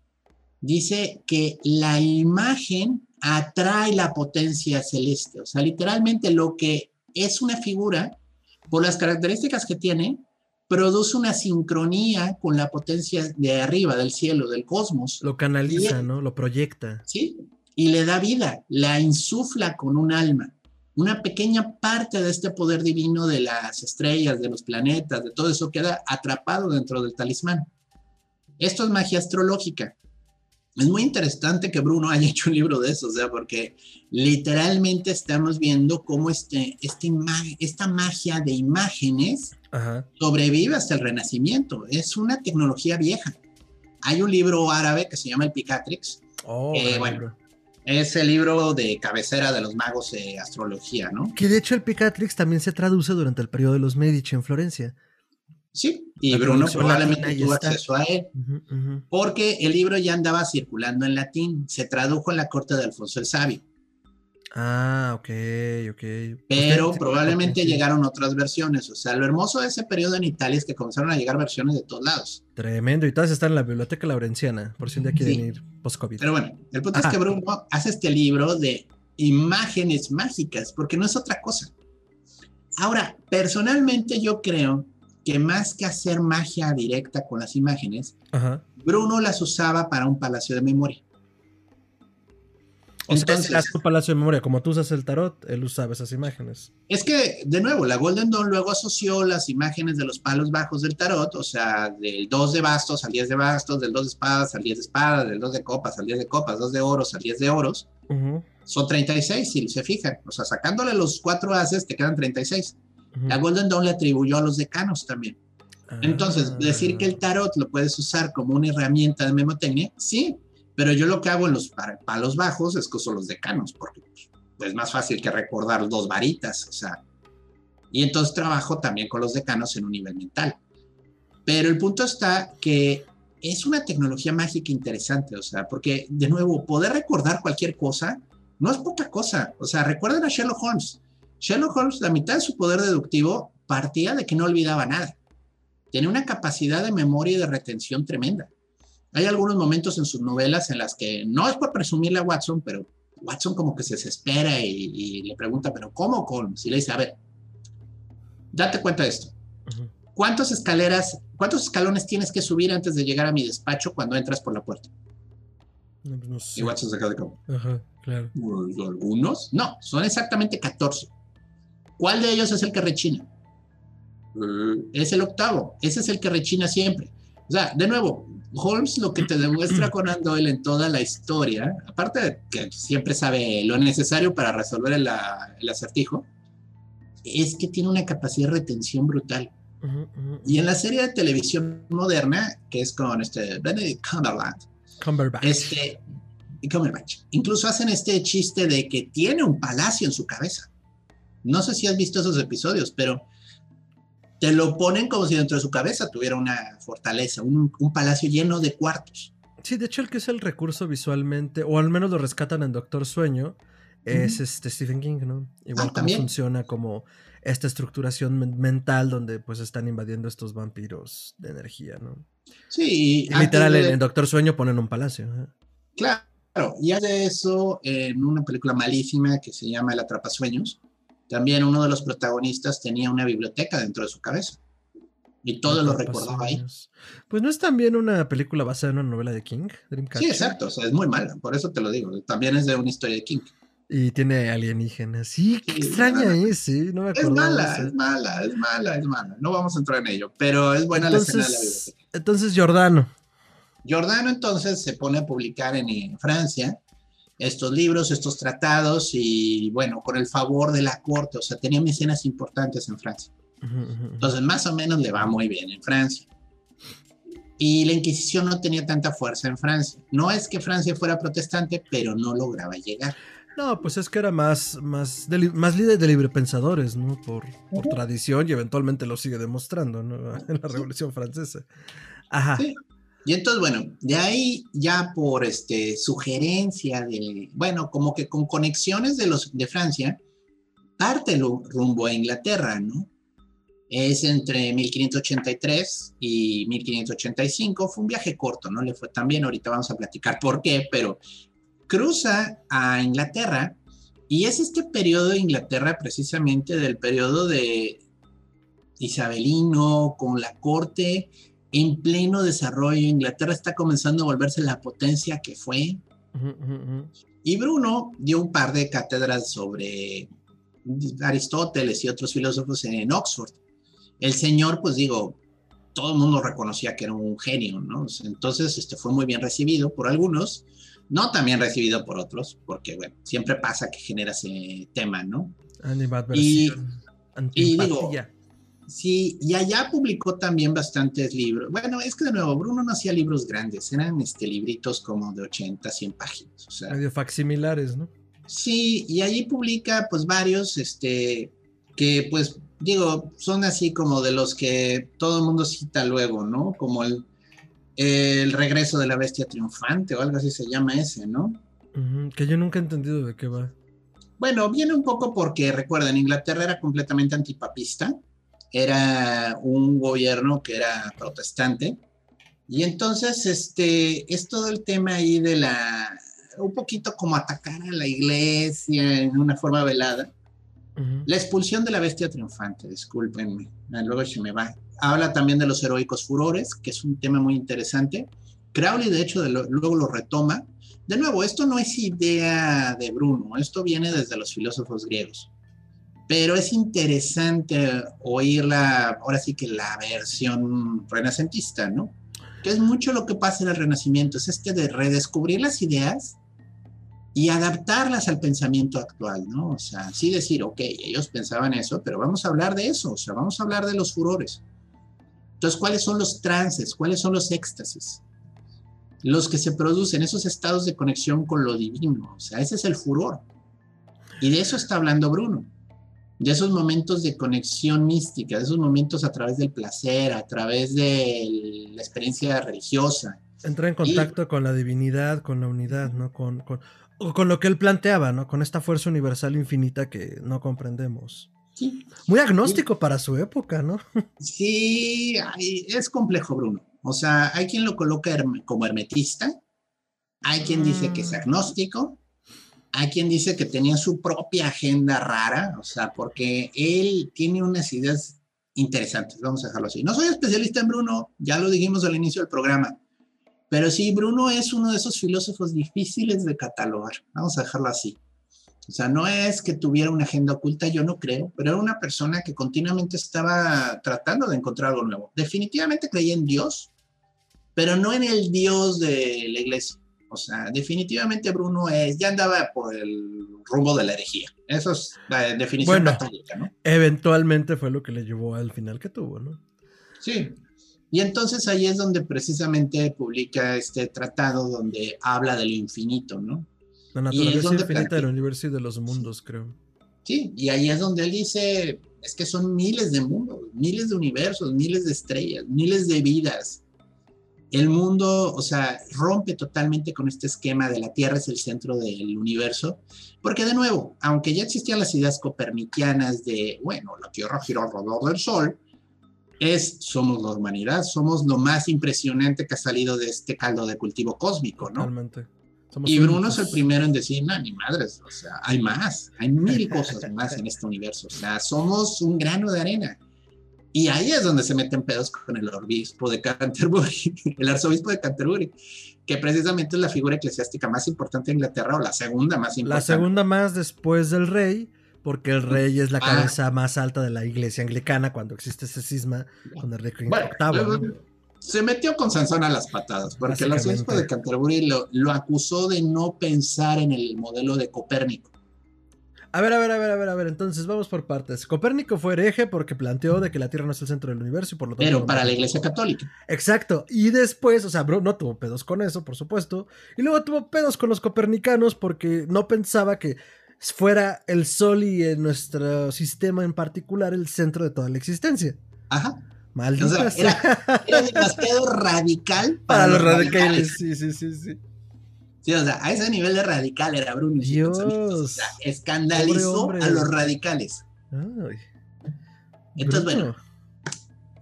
Dice que la imagen atrae la potencia celeste. O sea, literalmente lo que es una figura, por las características que tiene, produce una sincronía con la potencia de arriba, del cielo, del cosmos. Lo canaliza, ¿no? Lo proyecta. Sí. y le da vida, la insufla con un alma. Una pequeña parte de este poder divino de las estrellas, de los planetas, de todo eso queda atrapado dentro del talismán. Esto es magia astrológica. Es muy interesante que Bruno haya hecho un libro de eso, o sea, porque literalmente estamos viendo cómo este, este esta magia de imágenes sobrevive hasta el Renacimiento. Es una tecnología vieja. Hay un libro árabe que se llama el Picatrix. Oh, bueno, es el libro de cabecera de los magos de astrología, ¿no? Que de hecho el Picatrix también se traduce durante el periodo de los Medici en Florencia. Sí, y Bruno probablemente tuvo acceso a él, porque el libro ya andaba circulando en latín, se tradujo en la corte de Alfonso el Sabio. Ah, ok, ok. Pero probablemente llegaron otras versiones. O sea, lo hermoso de ese periodo en Italia es que comenzaron a llegar versiones de todos lados. Tremendo, y todas están en la Biblioteca Laurenciana, por si un día quieren ir post-COVID. Pero bueno, el punto es que Bruno hace este libro de imágenes mágicas, porque no es otra cosa. Ahora, personalmente yo creo que más que hacer magia directa con las imágenes, Bruno las usaba para un palacio de memoria. O Entonces, sea, tu palacio de memoria, como tú usas el tarot, él usaba esas imágenes. Es que, de nuevo, la Golden Dawn luego asoció las imágenes de los palos bajos del tarot, o sea, del 2 de bastos al 10 de bastos, del 2 de espadas al 10 de espadas, del 2 de copas al 10 de copas, 2 de oros al 10 de oros. Son 36, si se fijan. O sea, sacándole los cuatro haces, te quedan 36. La Golden Dawn le atribuyó a los decanos también. Entonces, decir que el ah. tarot lo puedes usar como una herramienta de memotecnia, sí, pero yo lo que hago en los palos bajos es que uso los decanos, porque pues, es más fácil que recordar dos varitas, o sea. Y entonces trabajo también con los decanos en un nivel mental. Pero el punto está que es una tecnología mágica interesante, o sea, porque de nuevo, poder recordar cualquier cosa no es poca cosa. O sea, recuerden a Sherlock Holmes. Sherlock Holmes, la mitad de su poder deductivo partía de que no olvidaba nada. Tiene una capacidad de memoria y de retención tremenda. Hay algunos momentos en sus novelas en las que no es por presumirle a Watson, pero Watson como que se desespera y, le pregunta, pero ¿cómo Holmes? Y le dice, a ver, date cuenta de esto. ¿Cuántas escaleras, cuántos escalones tienes que subir antes de llegar a mi despacho cuando entras por la puerta? Pues y Watson se acaba de cabo. Ajá, claro. ¿Algunos? No, son exactamente 14. ¿Cuál de ellos es el que rechina? Eh. Es el octavo. Ese es el que rechina siempre. O sea, de nuevo, Holmes lo que te demuestra con Doyle en toda la historia, aparte de que siempre sabe lo necesario para resolver el, acertijo, es que tiene una capacidad de retención brutal. Y en la serie de televisión moderna, que es con este Benedict Cumberbatch, Cumberbatch. Este, Cumberbatch, incluso hacen este chiste de que tiene un palacio en su cabeza. No sé si has visto esos episodios, pero te lo ponen como si dentro de su cabeza tuviera una fortaleza, un, palacio lleno de cuartos. Sí, de hecho el que es el recurso visualmente, o al menos lo rescatan en Doctor Sueño, es este Stephen King, ¿no? Igual ah, cómo funciona como esta estructuración mental donde pues están invadiendo estos vampiros de energía, ¿no? Sí. Y literal en Doctor Sueño ponen un palacio. ¿eh? Claro, y hace eso en una película malísima que se llama El Atrapasueños, también uno de los protagonistas tenía una biblioteca dentro de su cabeza. Y todo lo recordaba ahí. Pues no es también una película basada en una novela de King, Sí, exacto, o sea, es muy mala, por eso te lo digo. También es de una historia de King. Y tiene alienígenas. Sí, qué extraña es, sí, no me acuerdo. Es mala, es mala, es mala, es mala. No vamos a entrar en ello, pero es buena la escena de la biblioteca. Entonces, Giordano. Giordano entonces se pone a publicar en Francia estos libros, estos tratados y bueno, con el favor de la corte, o sea, tenía mecenas importantes en Francia. Entonces, más o menos le va muy bien en Francia. Y la Inquisición no tenía tanta fuerza en Francia. No es que Francia fuera protestante, pero no lograba llegar. No, pues es que era más, más, más líder de librepensadores, ¿no? Por, por tradición y eventualmente lo sigue demostrando, ¿no? En la Revolución Francesa. Ajá. Y entonces, bueno, de ahí ya por este, sugerencia de, bueno, como que con conexiones de, los, de Francia, parte rumbo a Inglaterra, ¿no? Es entre 1583 y 1585, fue un viaje corto, no le fue tan bien, ahorita vamos a platicar por qué, pero cruza a Inglaterra y es este periodo de Inglaterra precisamente del periodo de Isabelino con la corte en pleno desarrollo. Inglaterra está comenzando a volverse la potencia que fue. Y Bruno dio un par de cátedras sobre Aristóteles y otros filósofos en Oxford. El señor, pues digo, todo el mundo reconocía que era un genio, ¿no? Entonces, este fue muy bien recibido por algunos, no tan bien recibido por otros, porque, bueno, siempre pasa que genera ese tema, ¿no? Y, y digo, sí, y allá publicó también bastantes libros. Bueno, es que de nuevo, Bruno no hacía libros grandes, eran este, libritos como de 80, 100 páginas. O sea, medio facsimilares, ¿no? Sí, y allí publica pues varios, este, que pues digo, son así como de los que todo el mundo cita luego, ¿no? Como el, el regreso de la bestia triunfante o algo así se llama ese, ¿no? que yo nunca he entendido de qué va. Bueno, viene un poco porque, recuerden, Inglaterra era completamente antipapista, era un gobierno que era protestante, y entonces este, es todo el tema ahí de la, un poquito como atacar a la iglesia en una forma velada. La expulsión de la bestia triunfante, discúlpenme, ah, luego se me va. Habla también de los heroicos furores, que es un tema muy interesante. Crowley, de hecho, luego lo retoma. De nuevo, esto no es idea de Bruno, esto viene desde los filósofos griegos. Pero es interesante oírla, ahora sí que la versión renacentista, ¿no? Que es mucho lo que pasa en el Renacimiento, es este de redescubrir las ideas y adaptarlas al pensamiento actual, ¿no? O sea, sí decir, ok, ellos pensaban eso, pero vamos a hablar de eso, o sea, vamos a hablar de los furores. Entonces, ¿cuáles son los trances? ¿Cuáles son los éxtasis? Los que se producen, esos estados de conexión con lo divino, o sea, ese es el furor. Y de eso está hablando Bruno, de esos momentos de conexión mística, de esos momentos a través del placer, a través de la experiencia religiosa. Entra en contacto con la divinidad, con la unidad, ¿no? Con, con, con lo que él planteaba, ¿no? Con esta fuerza universal infinita que no comprendemos. Sí. Muy agnóstico para su época, ¿no? Sí, es complejo, Bruno. O sea, hay quien lo coloca como hermetista, hay quien dice que es mm. agnóstico, hay quien dice que tenía su propia agenda rara, o sea, porque él tiene unas ideas interesantes, vamos a dejarlo así. No soy especialista en Bruno, ya lo dijimos al inicio del programa, pero sí, Bruno es uno de esos filósofos difíciles de catalogar, vamos a dejarlo así. O sea, no es que tuviera una agenda oculta, yo no creo, pero era una persona que continuamente estaba tratando de encontrar algo nuevo. Definitivamente creía en Dios, pero no en el Dios de la iglesia. O sea, definitivamente Bruno es, ya andaba por el rumbo de la herejía. Eso es la definición católica, ¿no? Eventualmente fue lo que le llevó al final que tuvo, ¿no? Sí, y entonces ahí es donde precisamente publica este tratado donde habla de lo infinito, ¿no? La naturaleza infinita del universo y de los mundos, creo. Sí, y ahí es donde él dice, es que son miles de mundos, miles de universos, miles de estrellas, miles de vidas. El mundo, o sea, rompe totalmente con este esquema de la Tierra es el centro del universo, porque de nuevo, aunque ya existían las ideas copernicanas de, bueno, la Tierra gira alrededor del Sol, es, somos la humanidad, somos lo más impresionante que ha salido de este caldo de cultivo cósmico, ¿no? Totalmente. y Bruno es el primero en decir, no, ni madres, o sea, hay más, hay mil cosas más en este universo, o sea, somos un grano de arena. Y ahí es donde se meten pedos con el obispo de Canterbury, el arzobispo de Canterbury, que precisamente es la figura eclesiástica más importante de Inglaterra o la segunda más importante. La segunda más después del rey, porque el rey es la ah. cabeza más alta de la iglesia anglicana cuando existe ese cisma con el rey bueno, Se metió con Sansón a las patadas, porque el arzobispo de Canterbury lo, lo, acusó de no pensar en el modelo de Copérnico. A ver, a ver, a ver, a ver, a ver, entonces vamos por partes. Copérnico fue hereje porque planteó de que la Tierra no es el centro del universo y por lo tanto... Pero para la Iglesia Católica. Exacto. Y después, o sea, bro, no tuvo pedos con eso, por supuesto. Y luego tuvo pedos con los copernicanos porque no pensaba que fuera el Sol y en nuestro sistema en particular el centro de toda la existencia. Ajá. Maldita o sea, era, demasiado radical para, los, radicales. Sí, sí, sí, sí. Sí, o sea, a ese nivel de radical era Bruno. Dios. O sea, escandalizó a los radicales. Ay. Entonces, bueno,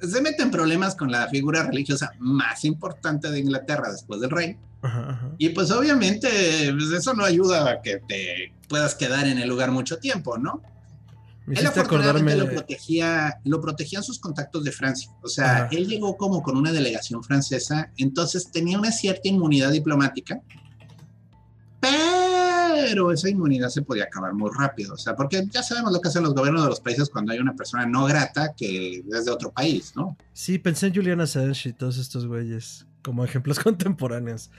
se mete en problemas con la figura religiosa más importante de Inglaterra después del rey. Y pues obviamente pues, eso no ayuda a que te puedas quedar en el lugar mucho tiempo, ¿no? él afortunadamente lo protegía, lo protegían sus contactos de Francia. O sea, él llegó como con una delegación francesa, entonces tenía una cierta inmunidad diplomática, pero esa inmunidad se podía acabar muy rápido, o sea, porque ya sabemos lo que hacen los gobiernos de los países cuando hay una persona no grata que es de otro país, ¿no? Sí, pensé en Julian Assange y todos estos güeyes como ejemplos contemporáneos.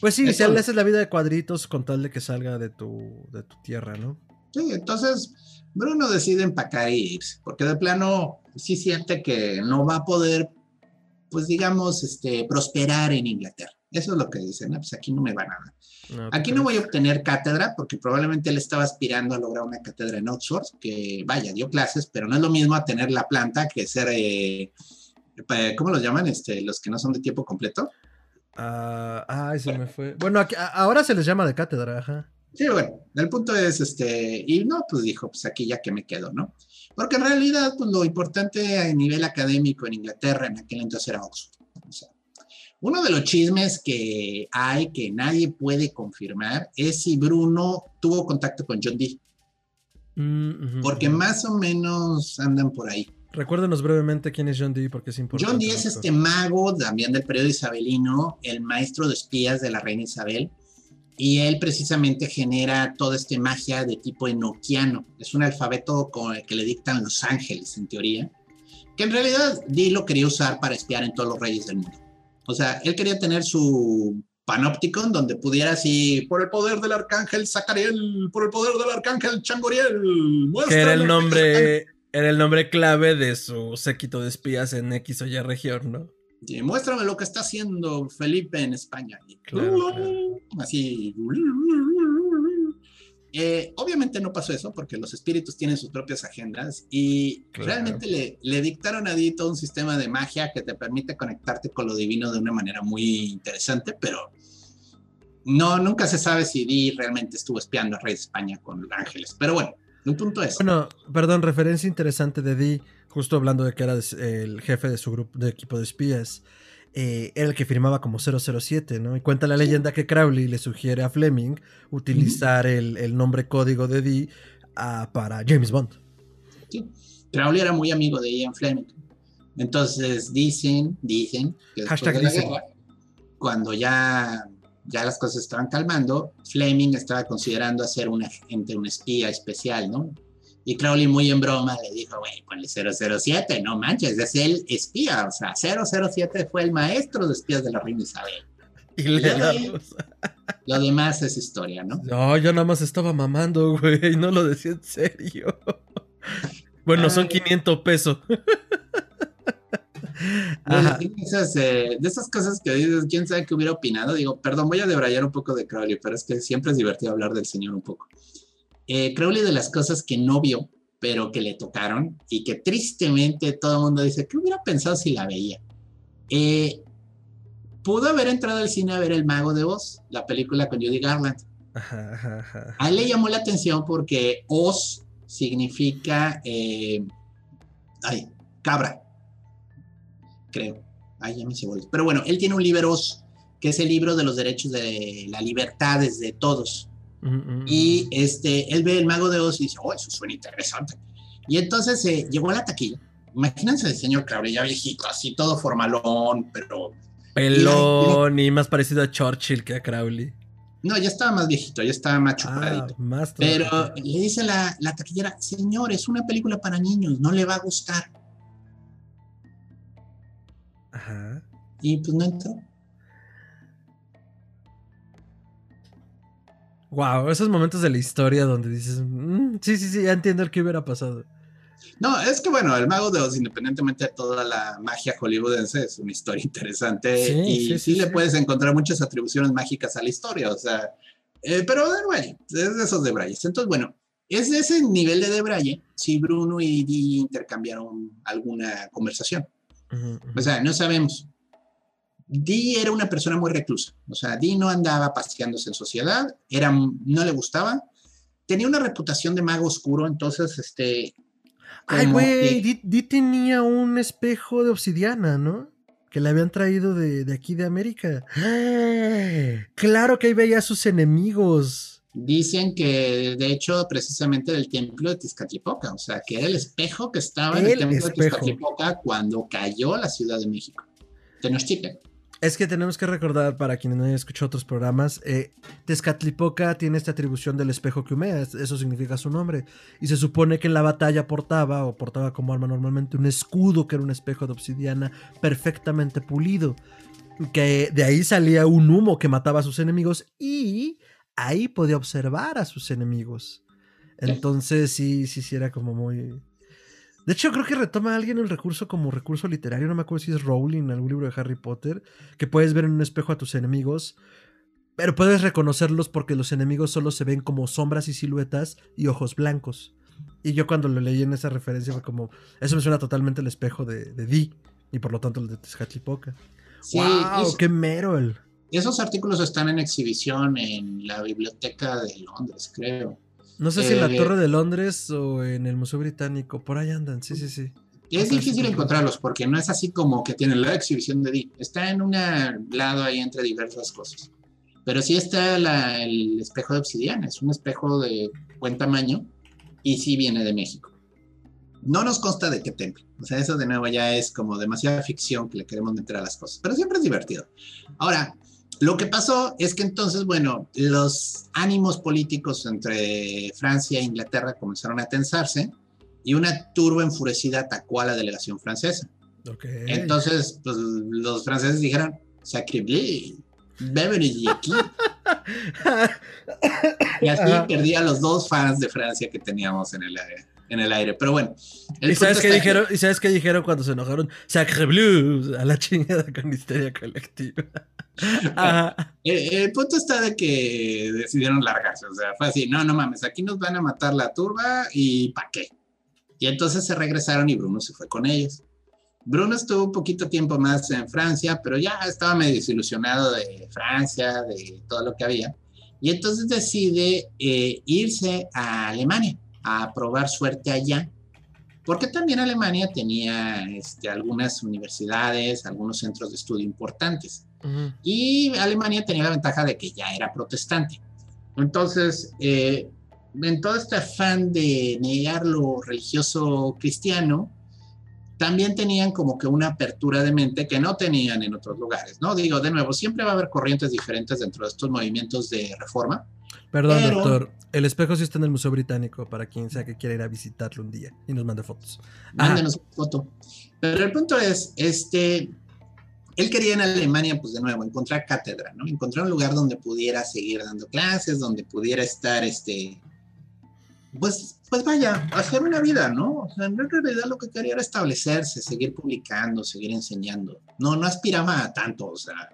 Pues sí, si le haces la vida de cuadritos con tal de que salga de tu, de tu tierra, ¿no? Sí, entonces Bruno decide empacar y irse, porque de plano sí siente que no va a poder, pues digamos, este, prosperar en Inglaterra. Eso es lo que dicen, ¿no? pues aquí no me va nada. No, ¿tú Aquí no voy a obtener cátedra porque probablemente él estaba aspirando a lograr una cátedra en Oxford, que vaya, dio clases, pero no es lo mismo a tener la planta que ser, eh, ¿cómo los llaman? Este, los que no son de tiempo completo. Ah, ay, se me fue. Bueno, aquí- a- ahora se les llama de cátedra, ajá. Sí, bueno, el punto es, este, y no, pues dijo, pues aquí ya que me quedo, ¿no? Porque en realidad, pues lo importante a nivel académico en Inglaterra en aquel entonces era Oxford. Uno de los chismes que hay que nadie puede confirmar es si Bruno tuvo contacto con John Dee, Mm, porque más o menos andan por ahí. Recuérdenos brevemente quién es John Dee, porque es importante. John Dee es este mago también del periodo isabelino, el maestro de espías de la reina Isabel, y él precisamente genera toda esta magia de tipo enoquiano. Es un alfabeto con el que le dictan los ángeles, en teoría, que en realidad Dee lo quería usar para espiar en todos los reyes del mundo. O sea, él quería tener su panopticon donde pudiera así, por el poder del arcángel Zacariel, por el poder del arcángel Changoriel, Que era el nombre, era el nombre clave de su séquito de espías en X o Y región, ¿no? Y muéstrame lo que está haciendo Felipe en España. Y Claro, claro. Así. Eh, obviamente no pasó eso porque los espíritus tienen sus propias agendas y Claro. realmente le, le dictaron a todo un sistema de magia que te permite conectarte con lo divino de una manera muy interesante, pero no, nunca se sabe si Dee realmente estuvo espiando a Rey de España con ángeles. Pero bueno, un punto es. Bueno, perdón, referencia interesante de Dee, justo hablando de que era el jefe de su grupo de equipo de espías. Eh, era el que firmaba como 007, ¿no? Y cuenta la leyenda que Crowley le sugiere a Fleming utilizar el, el nombre código de Dee ah, para James Bond. Sí. Crowley era muy amigo de Ian Fleming. Entonces dicen, dicen que Hashtag de la dicen. guerra, cuando ya, ya las cosas estaban calmando, Fleming estaba considerando hacer un agente, un espía especial, ¿no? Y Crowley muy en broma le dijo, güey, ponle 007, no manches, es el espía, o sea, 007 fue el maestro de espías de la reina Isabel. Y le de Lo demás es historia, ¿no? No, yo nada más estaba mamando, güey, no lo decía en serio. Bueno, son Ay. 500 pesos. De, Ajá. esas, eh, de esas cosas que dices, quién sabe qué hubiera opinado. Digo, perdón, voy a debrayar un poco de Crowley, pero es que siempre es divertido hablar del señor un poco. Eh, Crowley de las cosas que no vio, pero que le tocaron y que tristemente todo el mundo dice, ¿qué hubiera pensado si la veía? Eh, pudo haber entrado al cine a ver El Mago de Oz, la película con Judy Garland. Ajá, ajá, ajá. A él le llamó la atención porque Oz significa, eh, ay, cabra, creo. Ay, ya me hice bolas. Pero bueno, él tiene un libro Oz, que es el libro de los derechos de las libertades de todos. Mm, mm, Y este, él ve el mago de Oz y dice, oh, eso suena interesante. Y entonces eh, llegó a la taquilla. Imagínense el señor Crowley, ya viejito, así todo formalón, pero Pelón y más parecido a Churchill que a Crowley. no, ya estaba más viejito, ya estaba más Ah, chupadito. más Pero le dice la, la taquillera, señor, es una película para niños, no le va a gustar. Ajá. Y pues no entró. Wow, esos momentos de la historia donde dices, "Mm, sí, sí, sí, ya entiendo el que hubiera pasado. No, es que bueno, el mago de Oz, independientemente de toda la magia hollywoodense, es una historia interesante Sí, y sí, sí, sí, le puedes encontrar muchas atribuciones mágicas a la historia, o sea, eh, pero bueno, es de esos de Brayes. Entonces, bueno, es de ese nivel de Debraye si Bruno y Dee intercambiaron alguna conversación. Ujú, ujú. O sea, no sabemos. Dee era una persona muy reclusa. O sea, Dee no andaba paseándose en sociedad, era, no le gustaba. Tenía una reputación de mago oscuro, entonces, este. Ay, güey, Di tenía un espejo de obsidiana, ¿no? Que le habían traído de, de aquí de América. ¡Ah! Claro que ahí veía a sus enemigos. Dicen que, de hecho, precisamente del templo de Tizcatlipoca, o sea, que era el espejo que estaba en el templo de. Tizcatlipoca cuando cayó la Ciudad de México. Tenochtitlan. Es que tenemos que recordar, para quienes no hayan escuchado otros programas, eh, Tezcatlipoca tiene esta atribución del espejo que humea, eso significa su nombre. Y se supone que en la batalla portaba, o portaba como arma normalmente, un escudo que era un espejo de obsidiana perfectamente pulido. Que de ahí salía un humo que mataba a sus enemigos y ahí podía observar a sus enemigos. Entonces sí, sí, sí era como muy... De hecho, creo que retoma a alguien el recurso como recurso literario. No me acuerdo si es Rowling algún libro de Harry Potter. Que puedes ver en un espejo a tus enemigos. Pero puedes reconocerlos porque los enemigos solo se ven como sombras y siluetas y ojos blancos. Y yo cuando lo leí en esa referencia fue como. Eso me suena totalmente el espejo de, de Dee. Y por lo tanto el de Tezcatlipoca. Sí, ¡Wow! es- ¡Qué mero el! esos artículos están en exhibición en la biblioteca de Londres, creo. No sé si en la Eh, Torre de Londres o en el Museo Británico. Por ahí andan, sí, sí, sí. Es difícil encontrarlos porque no es así como que tienen la exhibición de Dee. Está en un lado ahí entre diversas cosas. Pero sí está la- el espejo de obsidiana. Es un espejo de buen tamaño y sí viene de México. No nos consta de qué templo. O sea, eso de nuevo ya es como demasiada ficción que le queremos meter a las cosas. Pero siempre es divertido. Ahora, lo que pasó es que entonces, bueno, los ánimos políticos entre Francia e Inglaterra comenzaron a tensarse y una turba enfurecida atacó a la delegación francesa. Ok. Entonces, pues, los franceses dijeron, sacriblé, Beverly aquí. Y así Ajá. perdí a los dos fans de Francia que teníamos en el aire. En el aire. Pero bueno. el ¿Y sabes qué dijeron? ¿Y sabes qué dijeron cuando se enojaron? Sacre Blue a la chingada con histeria colectiva. Ajá. El, el punto está de que decidieron largarse, o sea, fue así, no, no mames, aquí nos van a matar la turba y ¿para qué? Y entonces se regresaron y Bruno se fue con ellos. Bruno estuvo un poquito tiempo más en Francia, pero ya estaba medio desilusionado de Francia, de todo lo que había. Y entonces decide eh, irse a Alemania a probar suerte allá, porque también Alemania tenía este, algunas universidades, algunos centros de estudio importantes. Ujú. Y Alemania tenía la ventaja de que ya era protestante. Entonces, eh, en todo este afán de negar lo religioso cristiano, también tenían como que una apertura de mente que no tenían en otros lugares, ¿no? Digo, de nuevo, siempre va a haber corrientes diferentes dentro de estos movimientos de reforma. Perdón, Pero- doctor. El espejo sí está en el Museo Británico para quien sea que quiera ir a visitarlo un día y nos mande fotos. Mándenos foto. Pero el punto es, este, él quería en Alemania, pues de nuevo, encontrar cátedra, ¿no? Encontrar un lugar donde pudiera seguir dando clases, donde pudiera estar, este, pues, pues vaya, hacer una vida, ¿no? O sea, en realidad lo que quería era establecerse, seguir publicando, seguir enseñando. No, no aspiraba a tanto, o sea,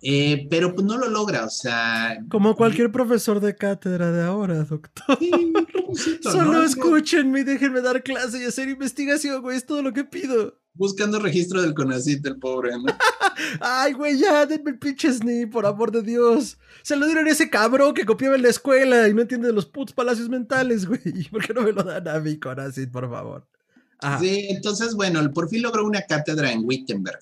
eh, pero pues no lo logra, o sea... Como cualquier profesor de cátedra de ahora, doctor. sí, Solo ¿no? escúchenme y déjenme dar clase y hacer investigación, güey. Es todo lo que pido. Buscando registro del CONACYT, el pobre, ¿no? Ay, güey, ya, denme el pinche SNI, por amor de Dios. Se lo dieron a ese cabrón que copiaba en la escuela y no entiende de los putos palacios mentales, güey. ¿Por qué no me lo dan a mí, Corazit, por favor? Ajá. Sí, entonces, bueno, por fin logró una cátedra en Wittenberg,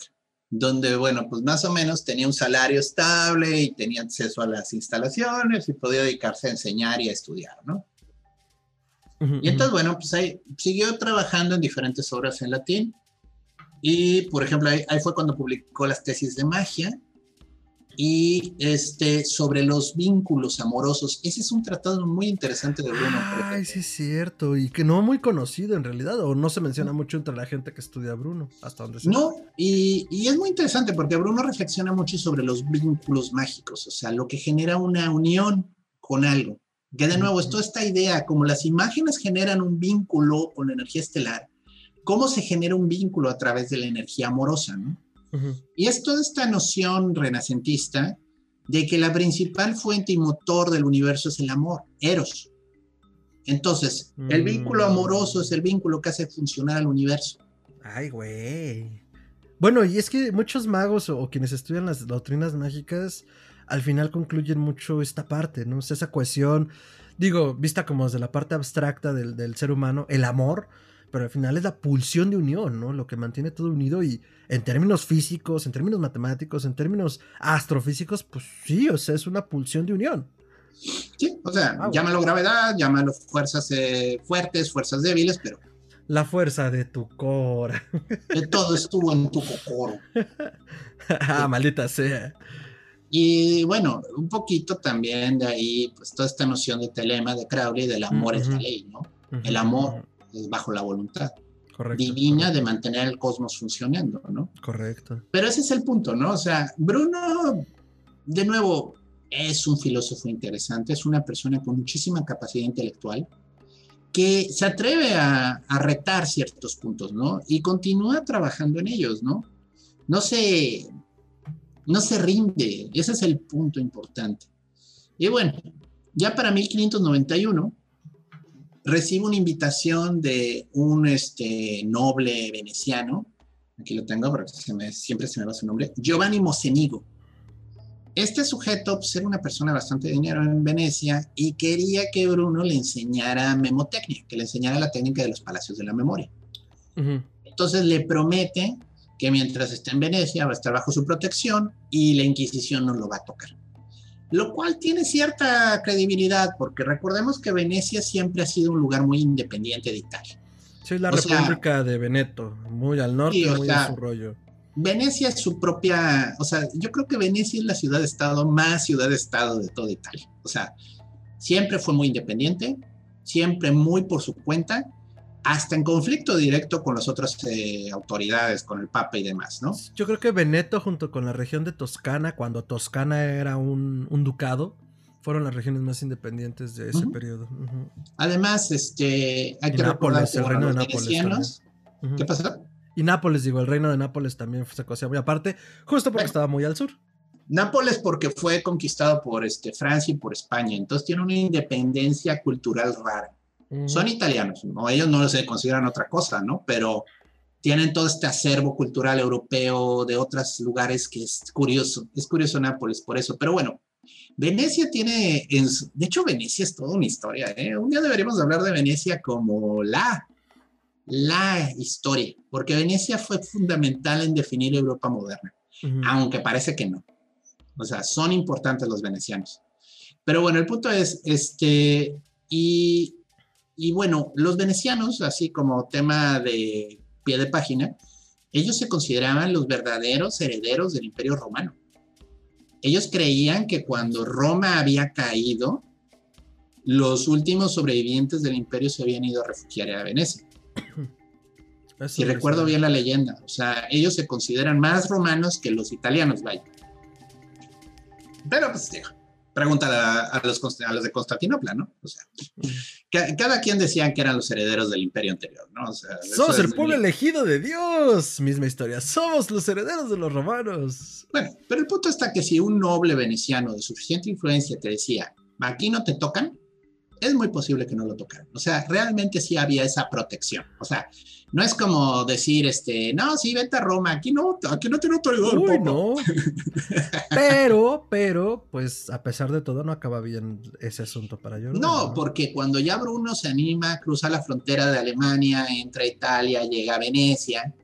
donde, bueno, pues más o menos tenía un salario estable y tenía acceso a las instalaciones y podía dedicarse a enseñar y a estudiar, ¿no? Y entonces, bueno, pues ahí siguió trabajando en diferentes obras en latín. Y, por ejemplo, ahí, ahí fue cuando publicó las tesis de magia y este, sobre los vínculos amorosos. Ese es un tratado muy interesante de Bruno. Ay, sí es cierto. Y que no muy conocido en realidad, o no se menciona mucho entre la gente que estudia a Bruno, hasta donde sé. No, y, y es muy interesante porque Bruno reflexiona mucho sobre los vínculos mágicos, o sea, lo que genera una unión con algo. Que de nuevo, es toda esta idea, como las imágenes generan un vínculo con la energía estelar, ¿cómo se genera un vínculo a través de la energía amorosa? ¿no? Ujú. Y es toda esta noción renacentista de que la principal fuente y motor del universo es el amor, Eros. Entonces, el vínculo Mm. amoroso es el vínculo que hace funcionar al universo. Ay, güey. Bueno, y es que muchos magos o, o quienes estudian las doctrinas mágicas al final concluyen mucho esta parte, ¿no? O sea, esa cohesión, digo, vista como desde la parte abstracta del, del ser humano, el amor, pero al final es la pulsión de unión, ¿no? Lo que mantiene todo unido y en términos físicos, en términos matemáticos, en términos astrofísicos, pues sí, o sea, es una pulsión de unión. Sí, o sea, Ah, bueno. llámalo gravedad, llámalo fuerzas eh, fuertes, fuerzas débiles, pero La fuerza de tu cora. De todo estuvo en tu cocoro. ah, maldita sea. Y bueno, un poquito también de ahí, pues toda esta noción de telema de Crowley, del amor es la ley, ¿no? El amor bajo la voluntad divina de mantener el cosmos funcionando, ¿no? Correcto. Pero ese es el punto, ¿no? O sea, Bruno, de nuevo, es un filósofo interesante, es una persona con muchísima capacidad intelectual que se atreve a, a retar ciertos puntos, ¿no? Y continúa trabajando en ellos, ¿no? No se, no se rinde, ese es el punto importante. Y bueno, ya para 1591 recibo una invitación de un este, noble veneciano, aquí lo tengo porque siempre se me va su nombre, Giovanni Mocenigo. Este sujeto pues, era una persona bastante de dinero en Venecia y quería que Bruno le enseñara memotecnia, que le enseñara la técnica de los palacios de la memoria. Entonces le promete que mientras esté en Venecia va a estar bajo su protección y la Inquisición no lo va a tocar lo cual tiene cierta credibilidad, porque recordemos que Venecia siempre ha sido un lugar muy independiente de Italia. Sí, la República de Veneto, muy al norte, y muy a su rollo. Venecia es su propia, o sea, yo creo que Venecia es la ciudad-estado más ciudad-estado de toda Italia. O sea, siempre fue muy independiente, siempre muy por su cuenta, hasta en conflicto directo con las otras eh, autoridades, con el Papa y demás, ¿no? Yo creo que Veneto junto con la región de Toscana, cuando Toscana era un, ducado, fueron las regiones más independientes de ese periodo. Además, este, hay que Nápoles, el reino de Nápoles. ¿Qué pasó? Y Nápoles, digo, el reino de Nápoles también se cosía muy aparte, justo porque estaba muy al sur. Nápoles porque fue conquistado por este, Francia y por España, entonces tiene una independencia cultural rara. Son italianos, ¿no? ellos no se consideran otra cosa, ¿no? Pero tienen todo este acervo cultural europeo de otros lugares que es curioso, es curioso Nápoles por eso, pero bueno, Venecia tiene, de hecho Venecia es toda una historia, ¿eh? un día deberíamos hablar de Venecia como la, la historia, porque Venecia fue fundamental en definir Europa moderna, aunque parece que no, o sea, son importantes los venecianos. Pero bueno, el punto es, este, y y bueno, los venecianos, así como tema de pie de página, ellos se consideraban los verdaderos herederos del imperio romano. Ellos creían que cuando Roma había caído, los últimos sobrevivientes del imperio se habían ido a refugiar a Venecia. y recuerdo bien la leyenda, o sea, ellos se consideran más romanos que los italianos, vaya. Pero pues, pregúntale a, los, a los de Constantinopla, ¿no? O sea, cada quien decían que eran los herederos del imperio anterior, ¿no? O sea, Somos el pueblo elegido de Dios, misma historia. Somos los herederos de los romanos. Bueno, pero el punto está que si un noble veneciano de suficiente influencia te decía, aquí no te tocan, es muy posible que no lo tocaran. O sea, realmente sí había esa protección. O sea, no es como decir, este, no, sí, vete a Roma, aquí no, aquí no tiene autoridad. Uy, no. pero, pero, pues a pesar de todo no acaba bien ese asunto para yo. No, porque cuando ya Bruno se anima, cruza la frontera de Alemania, entra a Italia, llega a Venecia,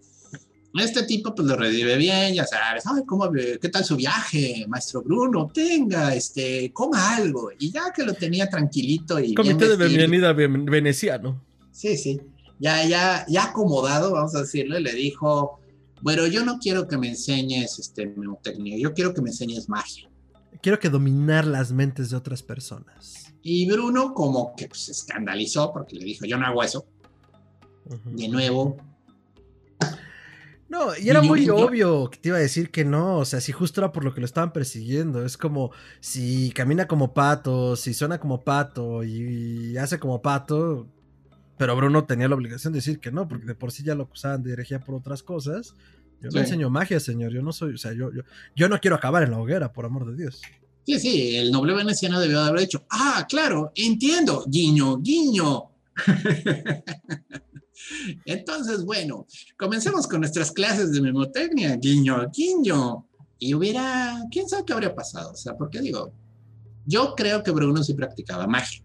este tipo pues lo revive bien, ya sabes, ay, ¿cómo, ¿qué tal su viaje, maestro Bruno? Tenga, este, coma algo. Y ya que lo tenía tranquilito y... Comité de bienvenida veneciano. Sí, sí. Ya, ya, ya acomodado, vamos a decirle, le dijo, bueno, yo no quiero que me enseñes este mnemotecnia, yo quiero que me enseñes magia. Quiero que dominar las mentes de otras personas. Y Bruno como que pues, se escandalizó porque le dijo, yo no hago eso. De nuevo, no, y era muy obvio que te iba a decir que no, o sea, si justo era por lo que lo estaban persiguiendo, es como si camina como pato, si suena como pato y hace como pato, pero Bruno tenía la obligación de decir que no, porque de por sí ya lo acusaban de herejía por otras cosas. Yo no enseño magia, señor, yo no soy, o sea, yo, yo, yo no quiero acabar en la hoguera, por amor de Dios. Sí, sí, el noble veneciano debió de haber dicho, ah, claro, entiendo, guiño, guiño. Entonces, bueno, comencemos con nuestras clases de memotecnia, guiño, guiño. Y hubiera, quién sabe qué habría pasado. O sea, porque digo, yo creo que Bruno sí practicaba magia.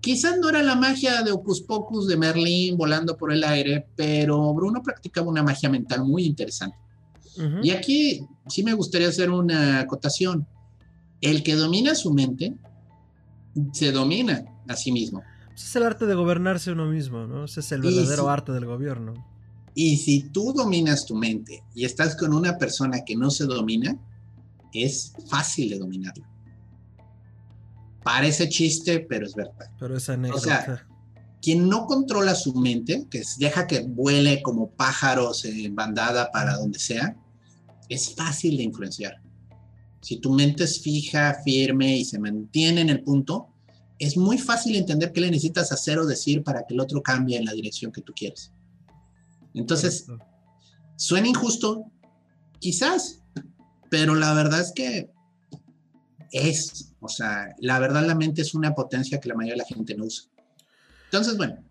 Quizás no era la magia de Ocus Pocus de Merlín volando por el aire, pero Bruno practicaba una magia mental muy interesante. Y aquí sí me gustaría hacer una acotación. El que domina su mente se domina a sí mismo. Ese es el arte de gobernarse uno mismo, ¿no? Ese es el verdadero arte del gobierno. Y si tú dominas tu mente y estás con una persona que no se domina, es fácil de dominarla. Parece chiste, pero es verdad. Pero es anécdota. O sea, quien no controla su mente, que deja que vuele como pájaros en bandada para donde sea, es fácil de influenciar. Si tu mente es fija, firme y se mantiene en el punto, es muy fácil entender qué le necesitas hacer o decir para que el otro cambie en la dirección que tú quieres. Entonces, suena injusto, quizás, pero la verdad es que es, o sea, la verdad la mente es una potencia que la mayoría de la gente no usa. Entonces, bueno,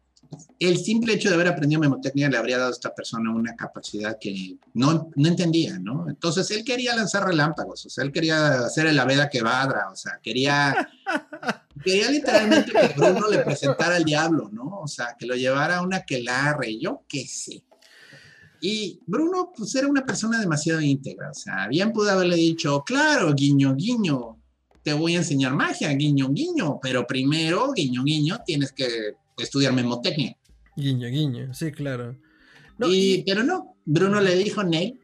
el simple hecho de haber aprendido memotecnia le habría dado a esta persona una capacidad que no, no entendía, ¿no? Entonces él quería lanzar relámpagos, o sea, él quería hacer el Aveda que vadra, o sea, quería, quería literalmente que Bruno le presentara al diablo, ¿no? O sea, que lo llevara a una quelarre, yo qué sé. Y Bruno, pues era una persona demasiado íntegra, o sea, bien pudo haberle dicho, claro, guiño, guiño, te voy a enseñar magia, guiño, guiño, pero primero, guiño, guiño, tienes que estudiar memotecnia. Guiño, guiño, sí, claro. y, Pero no, Bruno le dijo Ney,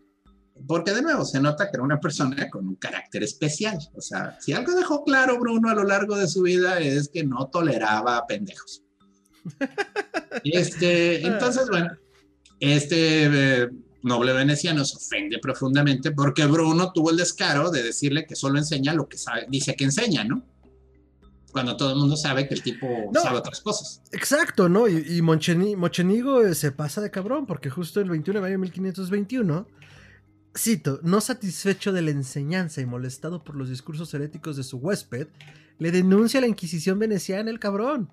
porque de nuevo se nota que era una persona con un carácter especial. O sea, si algo dejó claro Bruno a lo largo de su vida es que no toleraba pendejos. este, entonces, bueno, este eh, noble veneciano se ofende profundamente porque Bruno tuvo el descaro de decirle que solo enseña lo que sabe, dice que enseña, ¿no? Cuando todo el mundo sabe que el tipo sabe otras cosas. Exacto, ¿no? Y, y Mochenigo eh, se pasa de cabrón, porque justo el 21 de mayo de 1521, cito, no satisfecho de la enseñanza y molestado por los discursos heréticos de su huésped, le denuncia la Inquisición veneciana el cabrón.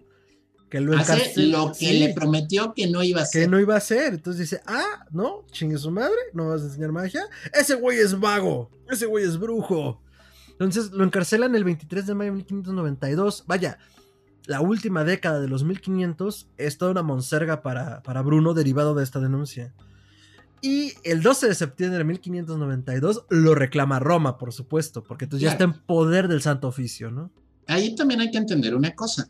Que lo Hace lo que le prometió que no iba a hacer. Que no iba a hacer. Entonces dice, ah, no, chingue su madre, no vas a enseñar magia. Ese güey es vago, ese güey es brujo. Entonces lo encarcelan el 23 de mayo de 1592. Vaya, la última década de los 1500 es toda una monserga para, para Bruno derivado de esta denuncia. Y el 12 de septiembre de 1592 lo reclama Roma, por supuesto, porque entonces ya está en poder del Santo Oficio, ¿no? Ahí también hay que entender una cosa.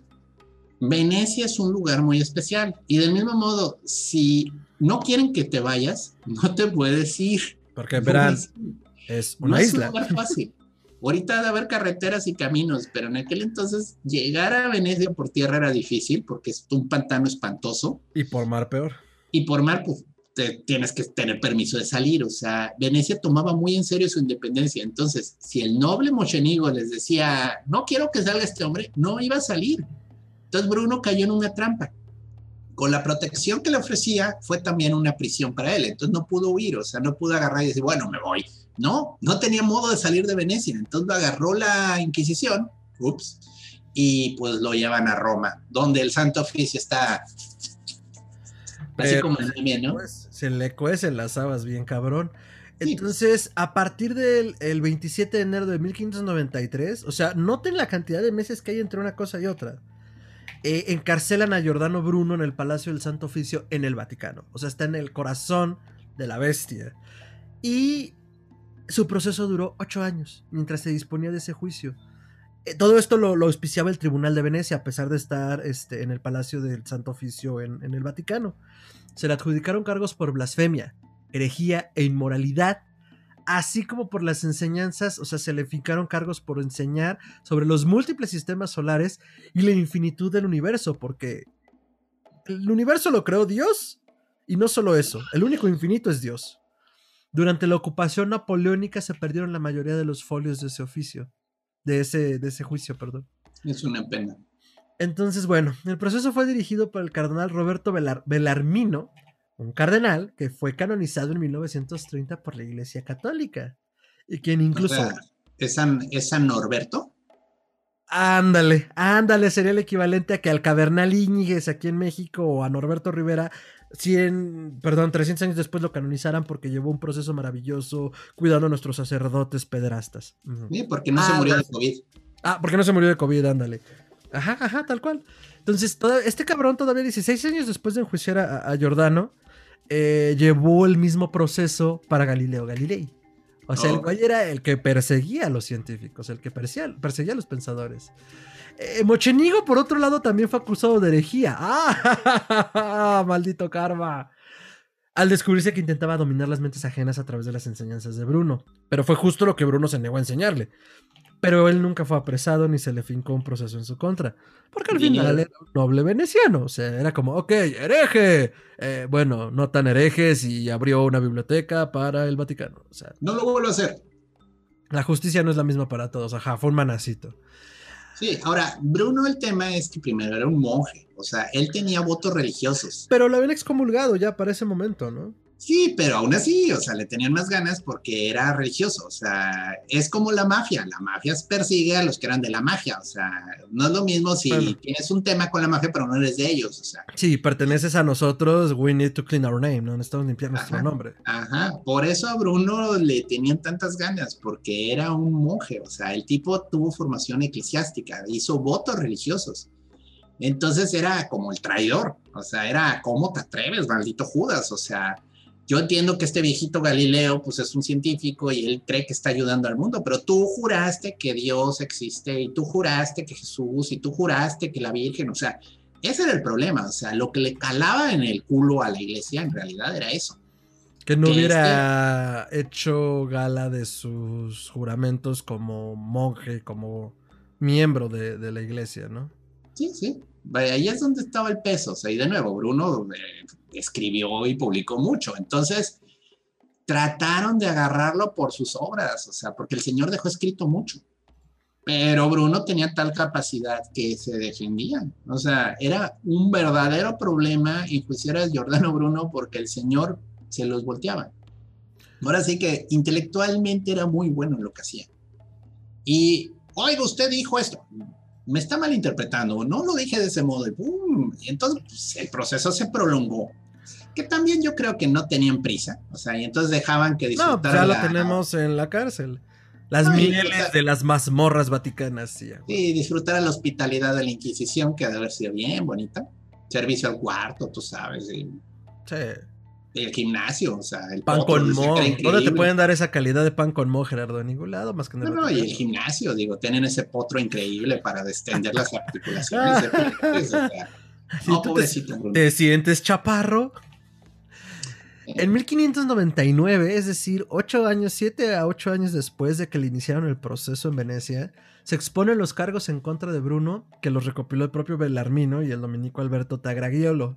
Venecia es un lugar muy especial y del mismo modo, si no quieren que te vayas, no te puedes ir. Porque verán, es una isla. Es un lugar fácil. Ahorita de haber carreteras y caminos, pero en aquel entonces llegar a Venecia por tierra era difícil porque es un pantano espantoso. Y por mar peor. Y por mar, pues te, tienes que tener permiso de salir. O sea, Venecia tomaba muy en serio su independencia. Entonces, si el noble Mochenigo les decía, no quiero que salga este hombre, no iba a salir. Entonces Bruno cayó en una trampa. Con la protección que le ofrecía, fue también una prisión para él. Entonces no pudo huir, o sea, no pudo agarrar y decir, bueno, me voy no, no tenía modo de salir de Venecia. Entonces lo agarró la Inquisición, ups, y pues lo llevan a Roma, donde el Santo Oficio está así como el ¿no? Pues, se le cuecen las habas bien cabrón. Entonces, a partir del 27 de enero de 1593, o sea, noten la cantidad de meses que hay entre una cosa y otra. Eh, encarcelan a Giordano Bruno en el Palacio del Santo Oficio en el Vaticano. O sea, está en el corazón de la bestia. Y su proceso duró ocho años, mientras se disponía de ese juicio. Eh, todo esto lo, auspiciaba el Tribunal de Venecia, a pesar de estar este, en el Palacio del Santo Oficio en, el Vaticano. Se le adjudicaron cargos por blasfemia, herejía e inmoralidad, así como por las enseñanzas, o sea, se le fijaron cargos por enseñar sobre los múltiples sistemas solares y la infinitud del universo, porque el universo lo creó Dios, y no solo eso, el único infinito es Dios. Durante la ocupación napoleónica se perdieron la mayoría de los folios de ese oficio, de ese, de ese juicio, perdón. Es una pena. Entonces, bueno, el proceso fue dirigido por el cardenal Roberto Belarmino, un cardenal que fue canonizado en 1930 por la Iglesia Católica. Y quien incluso... ¿Es San, ¿Es San Norberto? Ándale, ándale, sería el equivalente a que al Cabernal Íñiguez aquí en México o a Norberto Rivera 100, perdón, 300 años después lo canonizaran porque llevó un proceso maravilloso cuidando a nuestros sacerdotes pederastas. Sí, porque no se murió de COVID. Ah, porque no se murió de COVID, ándale. Ajá, ajá, tal cual. Entonces, este cabrón todavía 16 años después de enjuiciar a, Giordano, eh, llevó el mismo proceso para Galileo Galilei. O sea, el cual era el que perseguía a los científicos, el que perseguía, perseguía a los pensadores. Eh, Mochenigo, por otro lado, también fue acusado de herejía. ¡Ah! ¡Maldito karma! Al descubrirse que intentaba dominar las mentes ajenas a través de las enseñanzas de Bruno. Pero fue justo lo que Bruno se negó a enseñarle. Pero él nunca fue apresado ni se le fincó un proceso en su contra. Porque al final era un noble veneciano. O sea, era como, ok, hereje. Eh, bueno, no tan herejes y abrió una biblioteca para el Vaticano. O sea, no lo vuelvo a hacer. La justicia no es la misma para todos. Ajá, fue un manacito. Sí, ahora, Bruno el tema es que primero era un monje, o sea, él tenía votos religiosos. Pero lo habían excomulgado ya para ese momento, ¿no? Sí, pero aún así, o sea, le tenían más ganas porque era religioso, o sea, es como la mafia, la mafia persigue a los que eran de la magia, o sea, no es lo mismo si tienes un tema con la mafia pero no eres de ellos, o sea. Sí, perteneces a nosotros, we need to clean our name, no necesitamos limpiar nuestro nombre. Ajá, por eso a Bruno le tenían tantas ganas, porque era un monje, o sea, el tipo tuvo formación eclesiástica, hizo votos religiosos. Entonces era como el traidor, o sea, era como te atreves, maldito Judas, o sea, yo entiendo que este viejito Galileo, pues es un científico y él cree que está ayudando al mundo, pero tú juraste que Dios existe y tú juraste que Jesús y tú juraste que la Virgen, o sea, ese era el problema, o sea, lo que le calaba en el culo a la iglesia en realidad era eso. Que no hubiera este hecho gala de sus juramentos como monje, como miembro de, de la iglesia, ¿no? Sí, sí. Ahí es donde estaba el peso. O sea, y de nuevo, Bruno eh, escribió y publicó mucho. Entonces, trataron de agarrarlo por sus obras, o sea, porque el señor dejó escrito mucho. Pero Bruno tenía tal capacidad que se defendía. O sea, era un verdadero problema enjuiciar a Giordano Bruno porque el señor se los volteaba. Ahora sí que intelectualmente era muy bueno en lo que hacía. Y, oiga, usted dijo esto me está malinterpretando, no lo dije de ese modo, y, y entonces pues, el proceso se prolongó, que también yo creo que no tenían prisa, o sea, y entonces dejaban que disfrutara. No, pues ya lo tenemos en la cárcel. Las mieles de las mazmorras vaticanas. Sí, sí, disfrutar la hospitalidad de la Inquisición, que debe haber sido bien bonita. Servicio al cuarto, tú sabes. sí el gimnasio, o sea, el pan con mo. ¿Dónde te pueden dar esa calidad de pan con mo, Gerardo? En ningún lado más que en el No, no, y el gimnasio, digo, tienen ese potro increíble para destender las articulaciones. de, te, sientes chaparro? En 1599, es decir, ocho años, siete a ocho años después de que le iniciaron el proceso en Venecia, se exponen los cargos en contra de Bruno, que los recopiló el propio Belarmino y el dominico Alberto Tagragiolo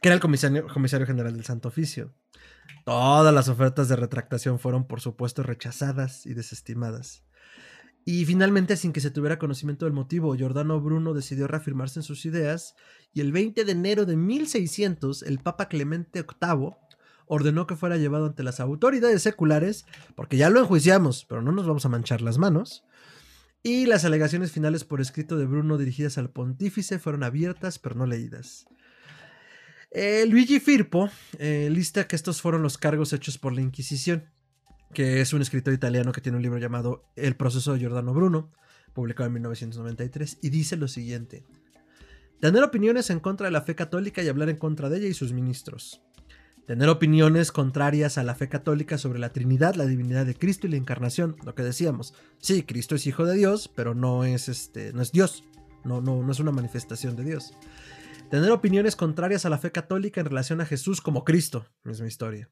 que era el comisario, general del Santo Oficio. Todas las ofertas de retractación fueron, por supuesto, rechazadas y desestimadas. Y finalmente, sin que se tuviera conocimiento del motivo, Giordano Bruno decidió reafirmarse en sus ideas y el 20 de enero de 1600 el Papa Clemente VIII ordenó que fuera llevado ante las autoridades seculares, porque ya lo enjuiciamos, pero no nos vamos a manchar las manos. Y las alegaciones finales por escrito de Bruno dirigidas al pontífice fueron abiertas pero no leídas. Eh, Luigi Firpo eh, lista que estos fueron los cargos hechos por la Inquisición, que es un escritor italiano que tiene un libro llamado El proceso de Giordano Bruno, publicado en 1993, y dice lo siguiente. Tener opiniones en contra de la fe católica y hablar en contra de ella y sus ministros. Tener opiniones contrarias a la fe católica sobre la Trinidad, la divinidad de Cristo y la encarnación, lo que decíamos. Sí, Cristo es hijo de Dios, pero no es este, no es Dios. No, no, no es una manifestación de Dios. Tener opiniones contrarias a la fe católica en relación a Jesús como Cristo, misma historia.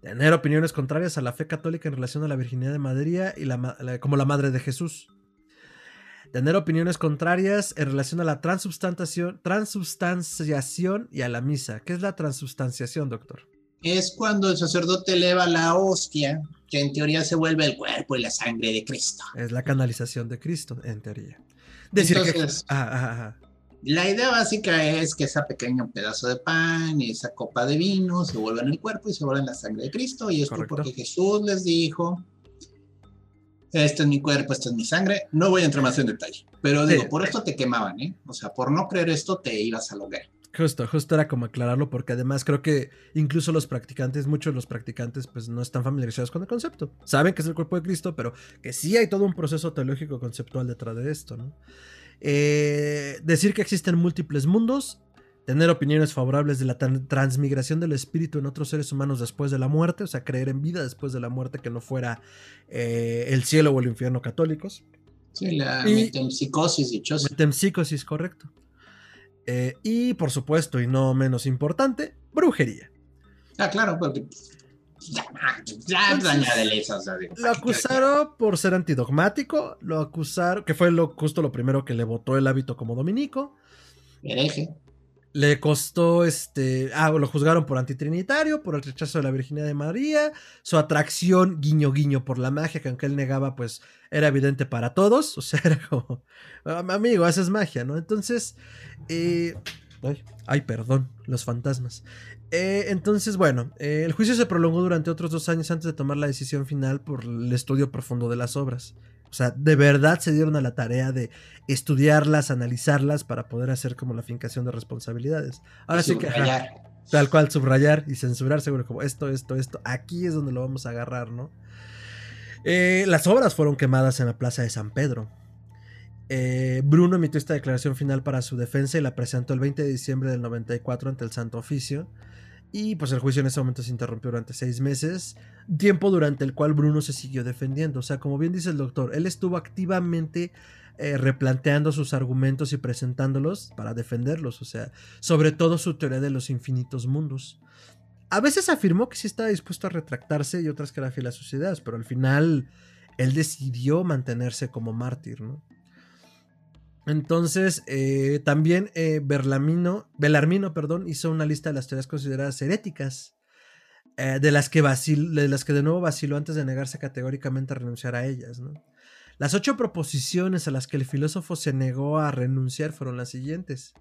Tener opiniones contrarias a la fe católica en relación a la virginidad de María y como la madre de Jesús. Tener opiniones contrarias en relación a la transubstanciación, transubstanciación y a la misa. ¿Qué es la transubstanciación, doctor? Es cuando el sacerdote eleva la hostia, que en teoría se vuelve el cuerpo y la sangre de Cristo. Es la canalización de Cristo, en teoría. Decir Entonces, que. La idea básica es que ese pequeño pedazo de pan y esa copa de vino se vuelvan el cuerpo y se vuelvan la sangre de Cristo. Y esto porque Jesús les dijo, este es mi cuerpo, esta es mi sangre. No voy a entrar más en detalle. Pero digo, por esto te quemaban, ¿eh? O sea, por no creer esto te ibas a lograr. Justo, justo era como aclararlo porque además creo que incluso los practicantes, muchos de los practicantes pues no están familiarizados con el concepto. Saben que es el cuerpo de Cristo, pero que sí hay todo un proceso teológico conceptual detrás de esto, ¿no? Eh, decir que existen múltiples mundos, tener opiniones favorables de la transmigración del espíritu en otros seres humanos después de la muerte, o sea, creer en vida después de la muerte que no fuera eh, el cielo o el infierno católicos. Sí, la Y- metempsicosis dichosa. Metempsicosis, correcto. Eh, y por supuesto, y no menos importante, brujería. Ah, claro, porque. Ya, añádele digo, Lo acusaron por ser antidogmático, lo acusaron, que fue lo, justo lo primero que le votó el hábito como dominico. Hereje. Le costó este. Ah, lo juzgaron por antitrinitario, por el rechazo de la Virginidad de María, su atracción guiño guiño por la magia, que aunque él negaba, pues era evidente para todos. O sea, era como. "Am- Amigo, haces magia, ¿no? Entonces. eh, ay, ay, perdón, los fantasmas. Eh, entonces, bueno, eh, el juicio se prolongó durante otros dos años antes de tomar la decisión final por el estudio profundo de las obras. O sea, de verdad se dieron a la tarea de estudiarlas, analizarlas para poder hacer como la fincación de responsabilidades. Ahora sí que ajá, tal cual subrayar y censurar seguro como esto, esto, esto, aquí es donde lo vamos a agarrar, ¿no? Eh, las obras fueron quemadas en la plaza de San Pedro. Eh, Bruno emitió esta declaración final para su defensa y la presentó el 20 de diciembre del 94 ante el Santo Oficio. Y pues el juicio en ese momento se interrumpió durante seis meses, tiempo durante el cual Bruno se siguió defendiendo. O sea, como bien dice el doctor, él estuvo activamente eh, replanteando sus argumentos y presentándolos para defenderlos. O sea, sobre todo su teoría de los infinitos mundos. A veces afirmó que sí estaba dispuesto a retractarse y otras que era fiel a sus ideas, pero al final él decidió mantenerse como mártir, ¿no? Entonces, eh, también eh, Berlamino, Belarmino perdón, hizo una lista de las teorías consideradas heréticas, eh, de, las que vacil- de las que de nuevo vaciló antes de negarse categóricamente a renunciar a ellas. Las ocho proposiciones a las que el filósofo se negó a renunciar fueron las siguientes.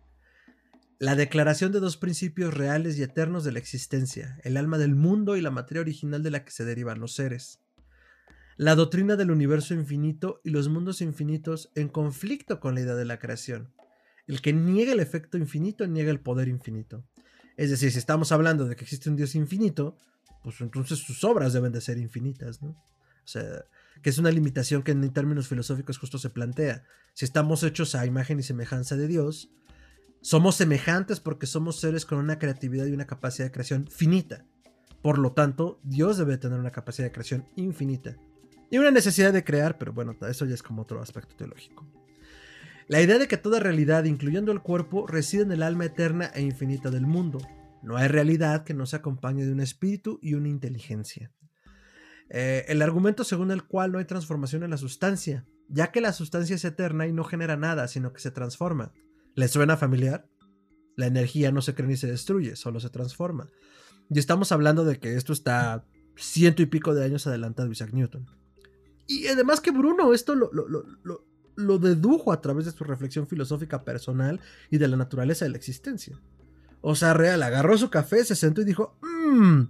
La declaración de dos principios reales y eternos de la existencia, el alma del mundo y la materia original de la que se derivan los seres. La doctrina del universo infinito y los mundos infinitos en conflicto con la idea de la creación. El que niega el efecto infinito niega el poder infinito. Es decir, si estamos hablando de que existe un Dios infinito, pues entonces sus obras deben de ser infinitas, ¿no? O sea, que es una limitación que en términos filosóficos justo se plantea. Si estamos hechos a imagen y semejanza de Dios, somos semejantes porque somos seres con una creatividad y una capacidad de creación finita. Por lo tanto, Dios debe tener una capacidad de creación infinita. Y una necesidad de crear, pero bueno, eso ya es como otro aspecto teológico. La idea de que toda realidad, incluyendo el cuerpo, reside en el alma eterna e infinita del mundo. No hay realidad que no se acompañe de un espíritu y una inteligencia. Eh, el argumento según el cual no hay transformación en la sustancia, ya que la sustancia es eterna y no genera nada, sino que se transforma. ¿Les suena familiar? La energía no se crea ni se destruye, solo se transforma. Y estamos hablando de que esto está ciento y pico de años adelantado de Isaac Newton. Y además que Bruno esto lo, lo, dedujo a través de su reflexión filosófica personal y de la naturaleza de la existencia. O sea, real, agarró su café, se sentó y dijo, mmm,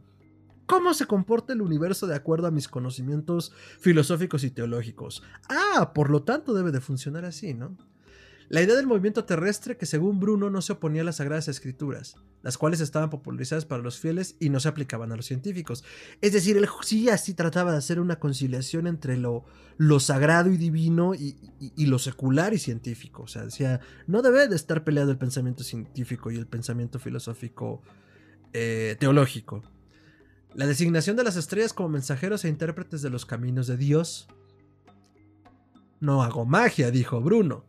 ¿cómo se comporta el universo de acuerdo a mis conocimientos filosóficos y teológicos? Ah, por lo tanto debe de funcionar así, ¿no? La idea del movimiento terrestre que según Bruno no se oponía a las sagradas escrituras, las cuales estaban popularizadas para los fieles y no se aplicaban a los científicos. Es decir, él sí así trataba de hacer una conciliación entre lo, lo sagrado y divino y, y, lo secular y científico. O sea, decía, no debe de estar peleado el pensamiento científico y el pensamiento filosófico eh, teológico. La designación de las estrellas como mensajeros e intérpretes de los caminos de Dios. No hago magia, dijo Bruno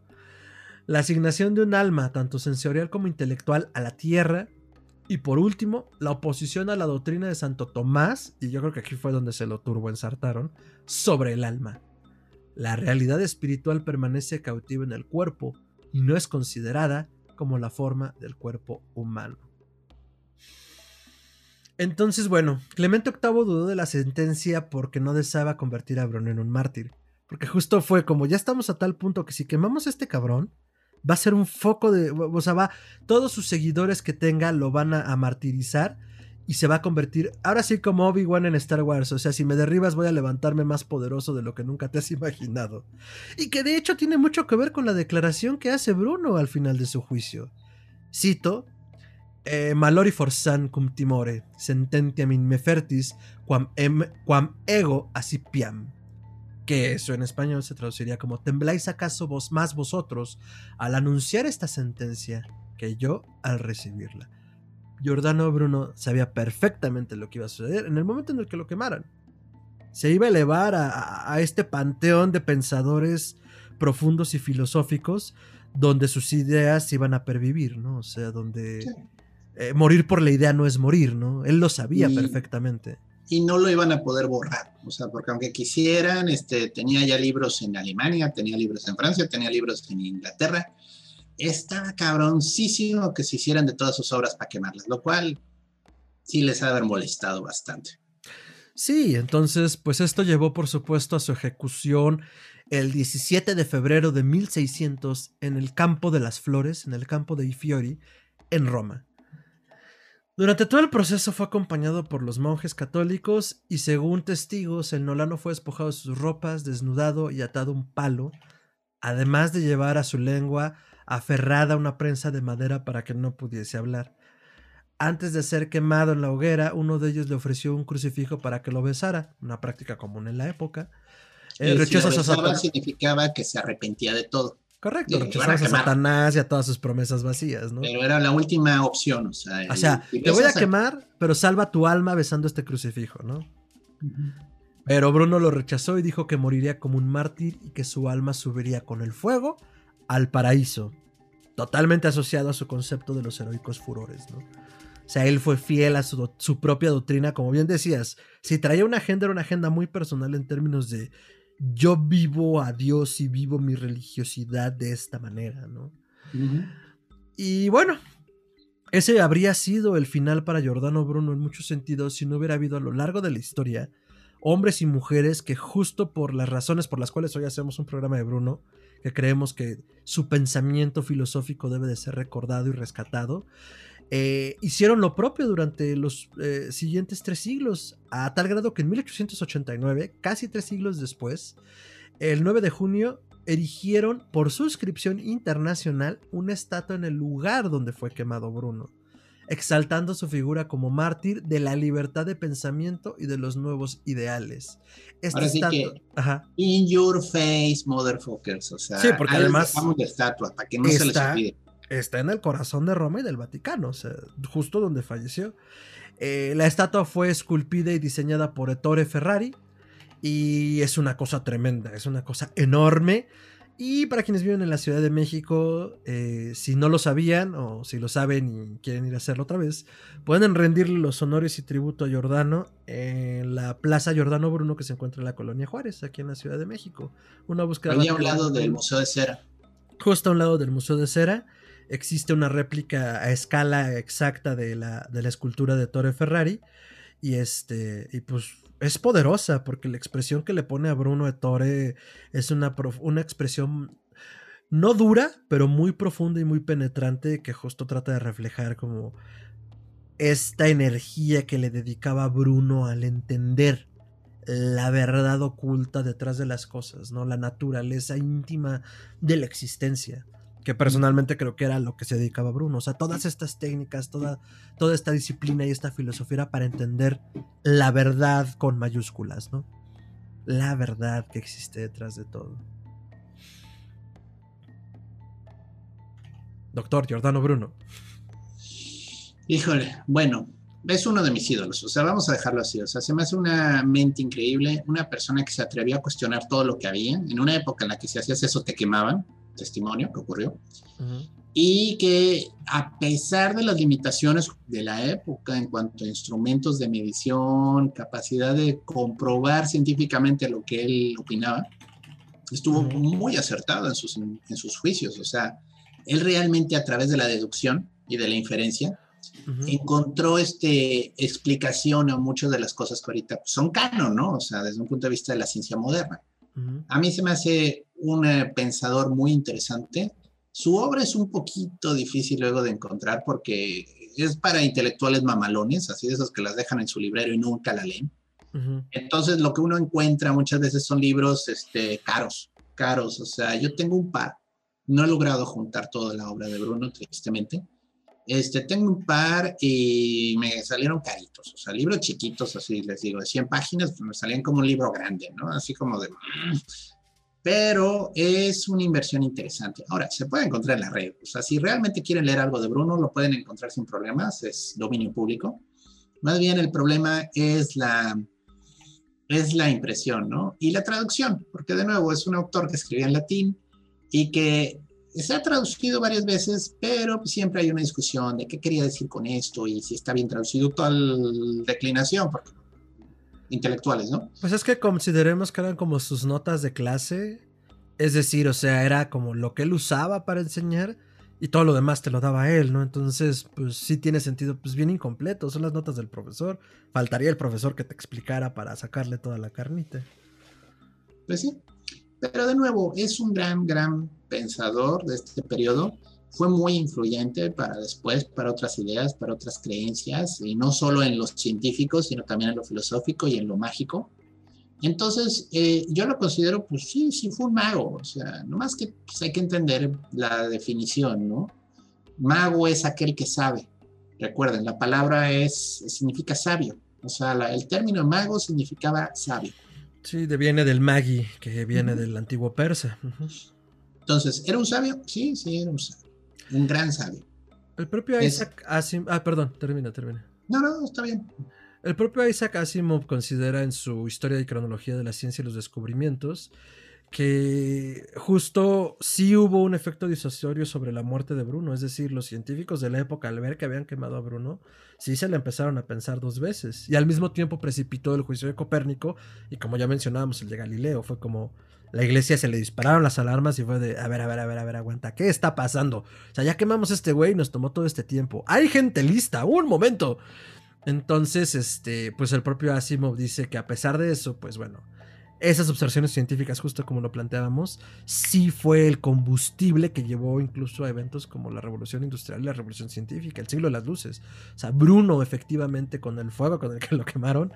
la asignación de un alma, tanto sensorial como intelectual, a la tierra. Y por último, la oposición a la doctrina de Santo Tomás, y yo creo que aquí fue donde se lo turboensartaron, sobre el alma. La realidad espiritual permanece cautiva en el cuerpo y no es considerada como la forma del cuerpo humano. Entonces, bueno, Clemente VIII dudó de la sentencia porque no deseaba convertir a Bruno en un mártir. Porque justo fue como, ya estamos a tal punto que si quemamos a este cabrón, va a ser un foco de. O sea, va. Todos sus seguidores que tenga lo van a, martirizar. Y se va a convertir. Ahora sí, como Obi-Wan en Star Wars. O sea, si me derribas, voy a levantarme más poderoso de lo que nunca te has imaginado. Y que de hecho tiene mucho que ver con la declaración que hace Bruno al final de su juicio. Cito. Eh, malori forsan cum timore, sententiam in me fertis, quam, em, quam ego asipiam que eso en español se traduciría como ¿tembláis acaso vos más vosotros al anunciar esta sentencia que yo al recibirla? Giordano Bruno sabía perfectamente lo que iba a suceder en el momento en el que lo quemaran. Se iba a elevar a, este panteón de pensadores profundos y filosóficos donde sus ideas iban a pervivir, ¿no? O sea, donde eh, morir por la idea no es morir, ¿no? Él lo sabía perfectamente. Y no lo iban a poder borrar, o sea, porque aunque quisieran, este, tenía ya libros en Alemania, tenía libros en Francia, tenía libros en Inglaterra, estaba cabroncísimo que se hicieran de todas sus obras para quemarlas, lo cual sí les ha molestado bastante. Sí, entonces, pues esto llevó por supuesto a su ejecución el 17 de febrero de 1600 en el Campo de las Flores, en el campo de Ifiori, en Roma. Durante todo el proceso fue acompañado por los monjes católicos y según testigos el nolano fue despojado de sus ropas, desnudado y atado a un palo, además de llevar a su lengua aferrada a una prensa de madera para que no pudiese hablar. Antes de ser quemado en la hoguera, uno de ellos le ofreció un crucifijo para que lo besara, una práctica común en la época. El rechazo significaba que se arrepentía de todo. Correcto, rechazaba a, Satanás y a todas sus promesas vacías, ¿no? Pero era la última opción, o sea. O sea, te voy a quemar, pero salva tu alma besando este crucifijo, ¿no? Pero Bruno lo rechazó y dijo que moriría como un mártir y que su alma subiría con el fuego al paraíso, totalmente asociado a su concepto de los heroicos furores, ¿no? O sea, él fue fiel a su, su propia doctrina, como bien decías, si traía una agenda, era una agenda muy personal en términos de yo vivo a Dios y vivo mi religiosidad de esta manera, ¿no? Y bueno, ese habría sido el final para Giordano Bruno en muchos sentidos si no hubiera habido a lo largo de la historia hombres y mujeres que justo por las razones por las cuales hoy hacemos un programa de Bruno, que creemos que su pensamiento filosófico debe de ser recordado y rescatado, eh, hicieron lo propio durante los eh, siguientes tres siglos, a tal grado que en 1889, casi tres siglos después, el 9 de junio, erigieron por suscripción internacional una estatua en el lugar donde fue quemado Bruno, exaltando su figura como mártir de la libertad de pensamiento y de los nuevos ideales. Esta estatua, in your face, motherfuckers. O sea, sí, porque además. De estatua, para que no se les olvide está en el corazón de Roma y del Vaticano, o sea, justo donde falleció. Eh, la estatua fue esculpida y diseñada por Ettore Ferrari y es una cosa tremenda, es una cosa enorme. Y para quienes viven en la Ciudad de México, eh, si no lo sabían o si lo saben y quieren ir a hacerlo otra vez, pueden rendirle los honores y tributo a Giordano en la Plaza Giordano Bruno que se encuentra en la Colonia Juárez, aquí en la Ciudad de México. Una búsqueda. a un lado del Museo de Cera. Justo a un lado del Museo de Cera existe una réplica a escala exacta de la, de la escultura de Torre Ferrari. Y este, y pues es poderosa porque la expresión que le pone a Bruno Ettore es una, una expresión no dura, pero muy profunda y muy penetrante que justo trata de reflejar como esta energía que le dedicaba Bruno al entender la verdad oculta detrás de las cosas, ¿no? La naturaleza íntima de la existencia que personalmente creo que era lo que se dedicaba Bruno. O sea, todas estas técnicas, toda, toda esta disciplina y esta filosofía era para entender la verdad con mayúsculas, ¿no? La verdad que existe detrás de todo. Doctor Giordano Bruno. Híjole, bueno, es uno de mis ídolos, o sea, vamos a dejarlo así, o sea, se me hace una mente increíble, una persona que se atrevió a cuestionar todo lo que había, en una época en la que si hacías eso te quemaban, testimonio que ocurrió, y que a pesar de las limitaciones de la época en cuanto a instrumentos de medición, capacidad de comprobar científicamente lo que él opinaba, estuvo muy acertado en sus, en sus juicios. O sea, él realmente a través de la deducción y de la inferencia, encontró este, explicación a muchas de las cosas que ahorita son canon, ¿no? O sea, desde un punto de vista de la ciencia moderna. A mí se me hace un eh, pensador muy interesante. Su obra es un poquito difícil luego de encontrar porque es para intelectuales mamalones, así de esos que las dejan en su librero y nunca la leen. Entonces lo que uno encuentra muchas veces son libros este, caros, caros. O sea, yo tengo un par. No he logrado juntar toda la obra de Bruno, tristemente. Este, tengo un par y me salieron caritos, o sea, libros chiquitos, así les digo, de 100 páginas, pues me salían como un libro grande, ¿no? Así como de pero es una inversión interesante. Ahora, se puede encontrar en la red. O sea, si realmente quieren leer algo de Bruno, lo pueden encontrar sin problemas, es dominio público. Más bien el problema es la, es la impresión, ¿no? Y la traducción, porque de nuevo es un autor que escribía en latín, y que se ha traducido varias veces, pero siempre hay una discusión de qué quería decir con esto y si está bien traducido, tal declinación, porque intelectuales, ¿no? Pues es que consideremos que eran como sus notas de clase, es decir, o sea, era como lo que él usaba para enseñar y todo lo demás te lo daba él, ¿no? Entonces, pues sí tiene sentido, pues bien incompleto, son las notas del profesor, faltaría el profesor que te explicara para sacarle toda la carnita. Pues sí, pero de nuevo, es un gran, gran pensador de este periodo. Fue muy influyente para después, para otras ideas, para otras creencias, y no solo en los científicos, sino también en lo filosófico y en lo mágico. Entonces, eh, yo lo considero, pues sí, sí fue un mago, o sea, nomás que pues, hay que entender la definición, ¿no? Mago es aquel que sabe. Recuerden, la palabra es, significa sabio, o sea, el término mago significaba sabio. Sí, viene del magi, que viene del antiguo persa. Entonces, ¿era un sabio? Sí, sí, era un sabio. Un gran sabio. El propio Isaac Asimov. Ah, perdón, termina, termina. No, no, está bien. El propio Isaac Asimov considera en su Historia y Cronología de la Ciencia y los Descubrimientos que justo sí hubo un efecto disuasorio sobre la muerte de Bruno, es decir, los científicos de la época al ver que habían quemado a Bruno, sí se le empezaron a pensar dos veces y al mismo tiempo precipitó el juicio de Copérnico y como ya mencionábamos el de Galileo, fue como la iglesia se le dispararon las alarmas y fue de, a ver, a ver, a ver, a ver, aguanta, ¿qué está pasando? O sea, ya quemamos este güey y nos tomó todo este tiempo. Hay gente lista, un momento. Entonces, este, pues el propio Asimov dice que a pesar de eso, pues bueno, esas observaciones científicas, justo como lo planteábamos, sí fue el combustible que llevó incluso a eventos como la revolución industrial y la revolución científica, el siglo de las luces. O sea, Bruno efectivamente con el fuego con el que lo quemaron,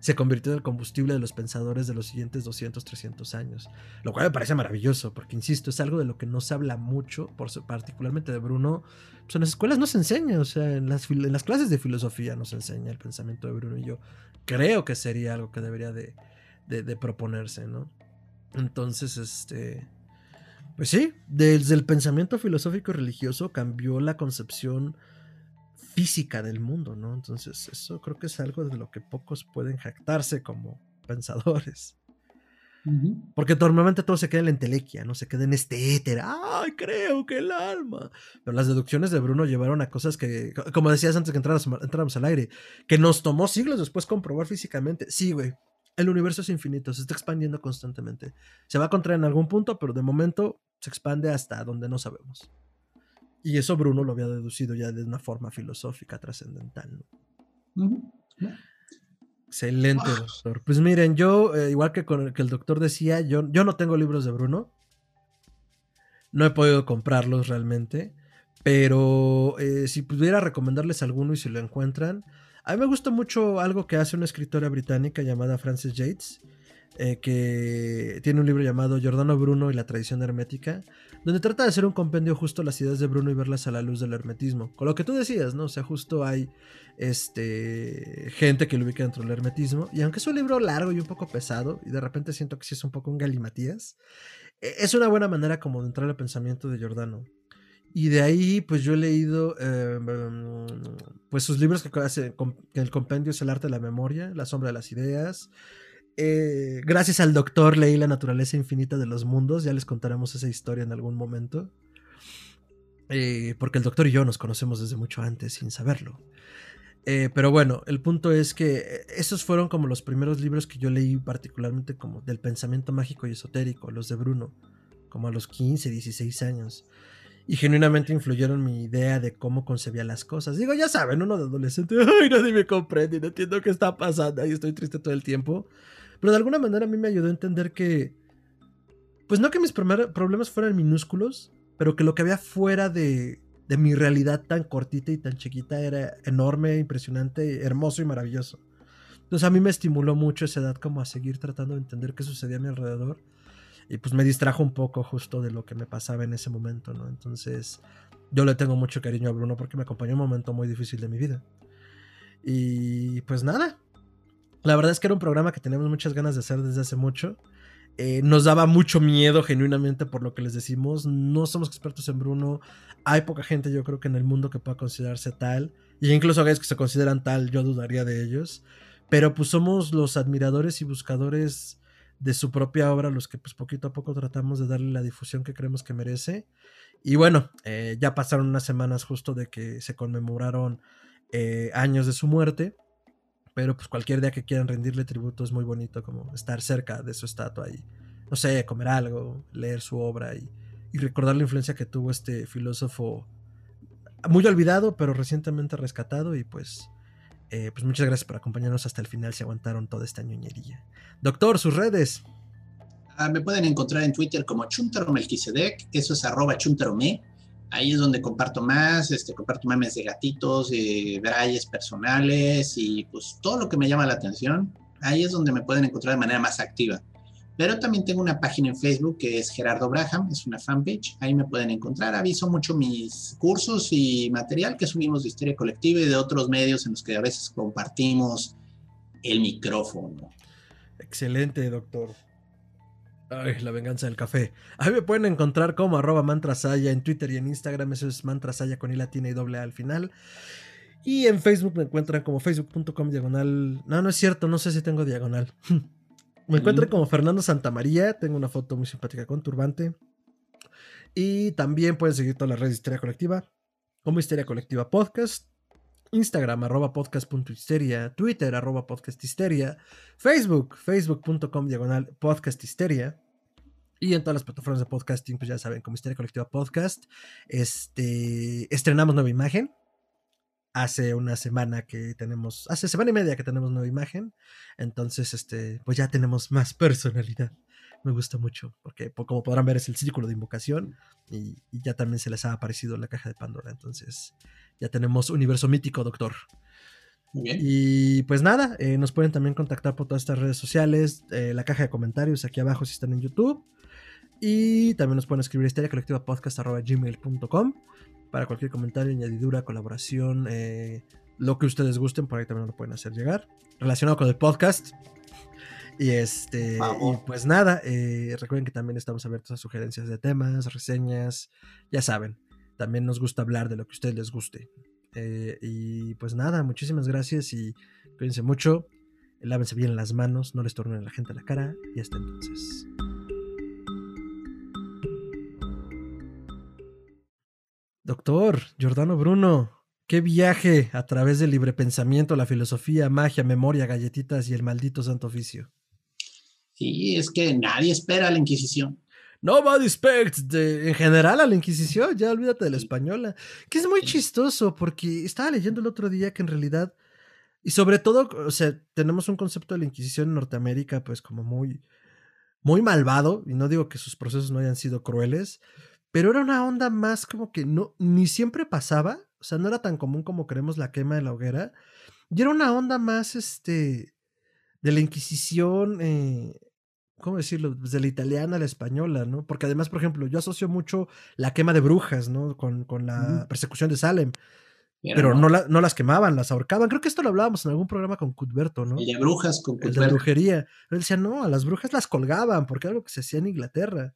se convirtió en el combustible de los pensadores de los siguientes 200, 300 años. Lo cual me parece maravilloso, porque insisto, es algo de lo que no se habla mucho, por, particularmente de Bruno. Pues en las escuelas no se enseña, o sea, en las, clases de filosofía no se enseña el pensamiento de Bruno y yo creo que sería algo que debería de, de, proponerse, ¿no? Entonces, este... Pues sí, desde el pensamiento filosófico religioso cambió la concepción física del mundo, ¿no? Entonces, eso creo que es algo de lo que pocos pueden jactarse como pensadores. Porque normalmente todo se queda en la entelequia, ¿no? Se queda en este éter. ¡Ay, creo que el alma! Pero las deducciones de Bruno llevaron a cosas que, como decías antes que entráramos al aire, que nos tomó siglos después comprobar físicamente. Sí, güey. El universo es infinito, se está expandiendo constantemente. Se va a contraer en algún punto, pero de momento se expande hasta donde no sabemos. Y eso Bruno lo había deducido ya de una forma filosófica trascendental. Excelente, ah. doctor. Pues miren, yo, eh, igual que, con el, que el doctor decía, yo, yo no tengo libros de Bruno. No he podido comprarlos realmente. Pero eh, si pudiera recomendarles alguno y si lo encuentran, a mí me gusta mucho algo que hace una escritora británica llamada Frances Yates, eh, que tiene un libro llamado Giordano Bruno y la tradición hermética, donde trata de hacer un compendio justo las ideas de Bruno y verlas a la luz del hermetismo. Con lo que tú decías, ¿no? O sea, justo hay este, gente que lo ubica dentro del hermetismo, y aunque es un libro largo y un poco pesado, y de repente siento que sí es un poco un galimatías, e, es una buena manera como de entrar al pensamiento de Giordano. Y de ahí, pues yo he leído em, pues sus libros que hace, que el compendio es el arte de la memoria, la sombra de las ideas. Eh, gracias al doctor leí La naturaleza infinita de los mundos, ya les contaremos esa historia en algún momento. Eh, porque el doctor y yo nos conocemos desde mucho antes sin saberlo. Eh, pero bueno, el punto es que esos fueron como los primeros libros que yo leí particularmente como del pensamiento mágico y esotérico, los de Bruno, como a los 15, 16 años y genuinamente influyeron mi idea de cómo concebía las cosas. Digo, ya saben, uno de adolescente, ay, nadie me comprende, no entiendo qué está pasando, y estoy triste todo el tiempo. Pero de alguna manera a mí me ayudó a entender que, pues no que mis problemas fueran minúsculos, pero que lo que había fuera de, de mi realidad tan cortita y tan chiquita era enorme, impresionante, hermoso y maravilloso. Entonces a mí me estimuló mucho esa edad como a seguir tratando de entender qué sucedía a mi alrededor y pues me distrajo un poco justo de lo que me pasaba en ese momento, ¿no? Entonces yo le tengo mucho cariño a Bruno porque me acompañó un momento muy difícil de mi vida. Y pues nada, la verdad es que era un programa que teníamos muchas ganas de hacer desde hace mucho. Eh, nos daba mucho miedo genuinamente por lo que les decimos. No somos expertos en Bruno. Hay poca gente yo creo que en el mundo que pueda considerarse tal. Y incluso aquellos que se consideran tal, yo dudaría de ellos. Pero pues somos los admiradores y buscadores de su propia obra, los que pues poquito a poco tratamos de darle la difusión que creemos que merece. Y bueno, eh, ya pasaron unas semanas justo de que se conmemoraron eh, años de su muerte, pero pues cualquier día que quieran rendirle tributo es muy bonito como estar cerca de su estatua y, no sé, comer algo, leer su obra y, y recordar la influencia que tuvo este filósofo muy olvidado, pero recientemente rescatado y pues... Eh, pues muchas gracias por acompañarnos hasta el final si aguantaron toda esta ñoñería. Doctor, sus redes. Ah, me pueden encontrar en Twitter como Chuntaromelquisedec, eso es arroba chuntarome. Ahí es donde comparto más, este, comparto memes de gatitos, brayes personales y pues todo lo que me llama la atención. Ahí es donde me pueden encontrar de manera más activa. Pero también tengo una página en Facebook que es Gerardo Braham, es una fanpage, ahí me pueden encontrar. Aviso mucho mis cursos y material que subimos de Historia Colectiva y de otros medios en los que a veces compartimos el micrófono. Excelente, doctor. Ay, la venganza del café. Ahí me pueden encontrar como arroba mantrasaya en Twitter y en Instagram. Eso es mantrasaya con i latina y doble A al final. Y en Facebook me encuentran como facebook.com diagonal. No, no es cierto, no sé si tengo diagonal. me encuentran como Fernando Santamaría. Tengo una foto muy simpática con turbante. Y también pueden seguir todas las redes de Historia Colectiva, como Histeria Colectiva Podcast, Instagram arroba podcast.histeria, Twitter arroba podcasthisteria, Facebook, facebook.com diagonal podcasthisteria. Y en todas las plataformas de podcasting, pues ya saben, como Histeria Colectiva Podcast, este, estrenamos nueva imagen. Hace una semana que tenemos, hace semana y media que tenemos nueva imagen. Entonces, este, pues ya tenemos más personalidad. Me gusta mucho, porque como podrán ver es el círculo de invocación y, y ya también se les ha aparecido la caja de Pandora. Entonces, ya tenemos universo mítico, doctor. Muy bien. Y pues nada, eh, nos pueden también contactar por todas estas redes sociales, eh, la caja de comentarios aquí abajo si están en YouTube. Y también nos pueden escribir historia colectiva gmail.com para cualquier comentario, añadidura, colaboración, eh, lo que ustedes gusten, por ahí también lo pueden hacer llegar. Relacionado con el podcast. Y este, y pues nada, recuerden que también estamos abiertos a sugerencias de temas, reseñas, ya saben, también nos gusta hablar de lo que a ustedes les guste. Eh, y pues nada, muchísimas gracias y cuídense mucho. Lávense bien las manos, no les tornen a la gente la cara y hasta entonces. Doctor Giordano Bruno, qué viaje a través del libre pensamiento, la filosofía, magia, memoria, galletitas y el maldito santo oficio. Sí, es que nadie espera la Inquisición. Nobody expects de, en general a la Inquisición, ya olvídate de la española. Que es muy chistoso porque estaba leyendo el otro día que en realidad, y sobre todo, o sea, tenemos un concepto de la Inquisición en Norteamérica, pues como muy, muy malvado, y no digo que sus procesos no hayan sido crueles, pero era una onda más como que no, ni siempre pasaba, o sea, no era tan común como creemos la quema de la hoguera, y era una onda más, este, de la Inquisición, eh, ¿cómo decirlo? Desde la italiana a la española, ¿no? Porque además, por ejemplo, yo asocio mucho la quema de brujas, ¿no? Con, con la persecución de Salem. Pero Pero no. no, la- no las quemaban, las ahorcaban. Creo que esto lo hablábamos en algún programa con Cuthberto, ¿no? El de brujas con El de brujería. Él decía, no, a las brujas las colgaban, porque era algo que se hacía en Inglaterra.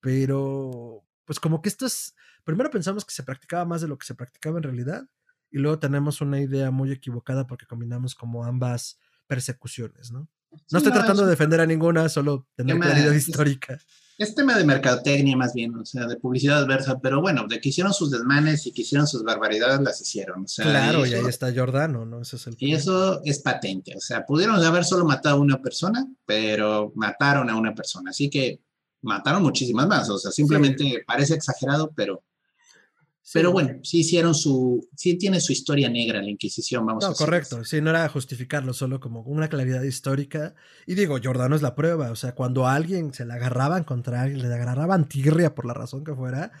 Pero, pues como que esto es, primero pensamos que se practicaba más de lo que se practicaba en realidad, y luego tenemos una idea muy equivocada porque combinamos como ambas persecuciones, ¿no? No estoy tratando de defender a ninguna, solo tener claridad histórica. Es tema de mercadotecnia más bien, o sea, de publicidad adversa, pero bueno, de que hicieron sus desmanes y que hicieron sus barbaridades, las hicieron. O sea, Claro, y eso, ahí está Giordano, ¿no? Ese es el y eso es patente, o sea, pudieron haber solo matado a una persona, pero mataron a una persona, así que mataron muchísimas más, o sea, simplemente parece exagerado, pero, pero bueno, sí hicieron su, sí tiene su historia negra la Inquisición, vamos a No, decir correcto. Sí, no era justificarlo, solo como una claridad histórica. Y digo, Giordano es la prueba. O sea, cuando a alguien se le agarraban contra alguien, le agarraban tirria por la razón que fuera.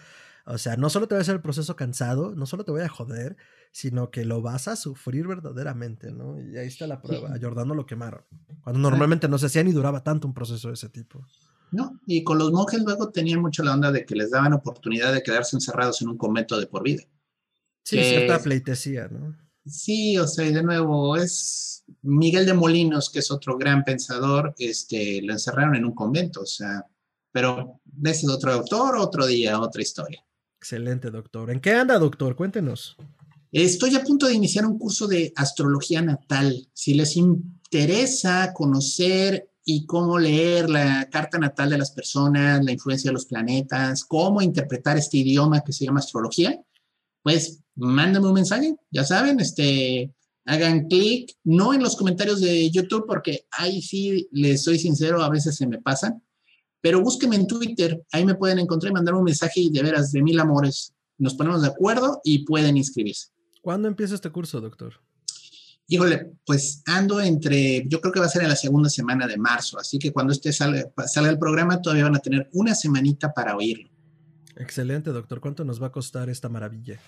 O sea, no solo te va a hacer el proceso cansado, no solo te voy a joder, sino que lo vas a sufrir verdaderamente, ¿no? Y ahí está la prueba. A Giordano lo quemaron. Cuando normalmente no se hacía ni duraba tanto un proceso de ese tipo. ¿No? Y con los monjes luego tenían mucho la onda de que les daban oportunidad de quedarse encerrados en un convento de por vida. Sí, Que- cierta pleitesía, ¿no? Sí, o sea, y de nuevo, es Miguel de Molinos, que es otro gran pensador, este, lo encerraron en un convento, o sea, pero ese es otro autor, otro día, otra historia. Excelente, doctor. ¿En qué anda, doctor? Cuéntenos. Estoy a punto de iniciar un curso de astrología natal. Si les interesa conocer y cómo leer la carta natal de las personas, la influencia de los planetas, cómo interpretar este idioma que se llama astrología, pues mándame un mensaje, ya saben, este, hagan clic, no en los comentarios de YouTube, porque ahí sí, les soy sincero, a veces se me pasan, pero búsquenme en Twitter, ahí me pueden encontrar y mandar un mensaje y de veras, de mil amores, nos ponemos de acuerdo y pueden inscribirse. ¿Cuándo empieza este curso, doctor? Híjole, pues ando entre, yo creo que va a ser en la segunda semana de marzo, así que cuando este salga, salga el programa todavía van a tener una semanita para oírlo. Excelente, doctor. ¿Cuánto nos va a costar esta maravilla?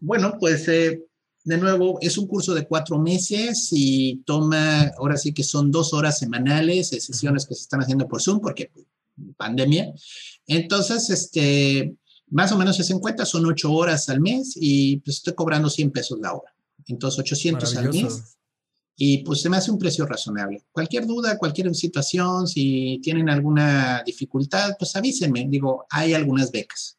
Bueno, pues eh, de nuevo, es un curso de cuatro meses y toma, ahora sí que son dos horas semanales, sesiones que se están haciendo por Zoom porque pues, pandemia. Entonces, este, más o menos se en cuenta, son ocho horas al mes y pues estoy cobrando 100 pesos la hora. Entonces, 800 al mes. Y pues se me hace un precio razonable. Cualquier duda, cualquier situación, si tienen alguna dificultad, pues avísenme. Digo, hay algunas becas.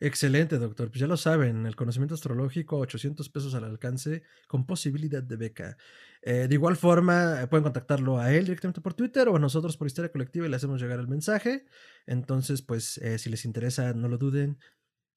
Excelente, doctor. Pues ya lo saben, el conocimiento astrológico, 800 pesos al alcance, con posibilidad de beca. Eh, de igual forma, pueden contactarlo a él directamente por Twitter o a nosotros por Historia Colectiva y le hacemos llegar el mensaje. Entonces, pues, eh, si les interesa, no lo duden,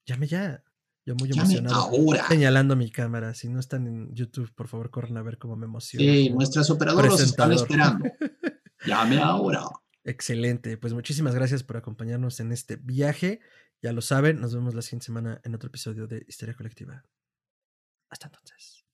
llame ya. Yo muy emocionado. Señalando mi cámara. Si no están en YouTube, por favor, corren a ver cómo me emociona. Sí, nuestras operadoras están esperando. llame ahora. Excelente. Pues muchísimas gracias por acompañarnos en este viaje. Ya lo saben, nos vemos la siguiente semana en otro episodio de Historia Colectiva. Hasta entonces.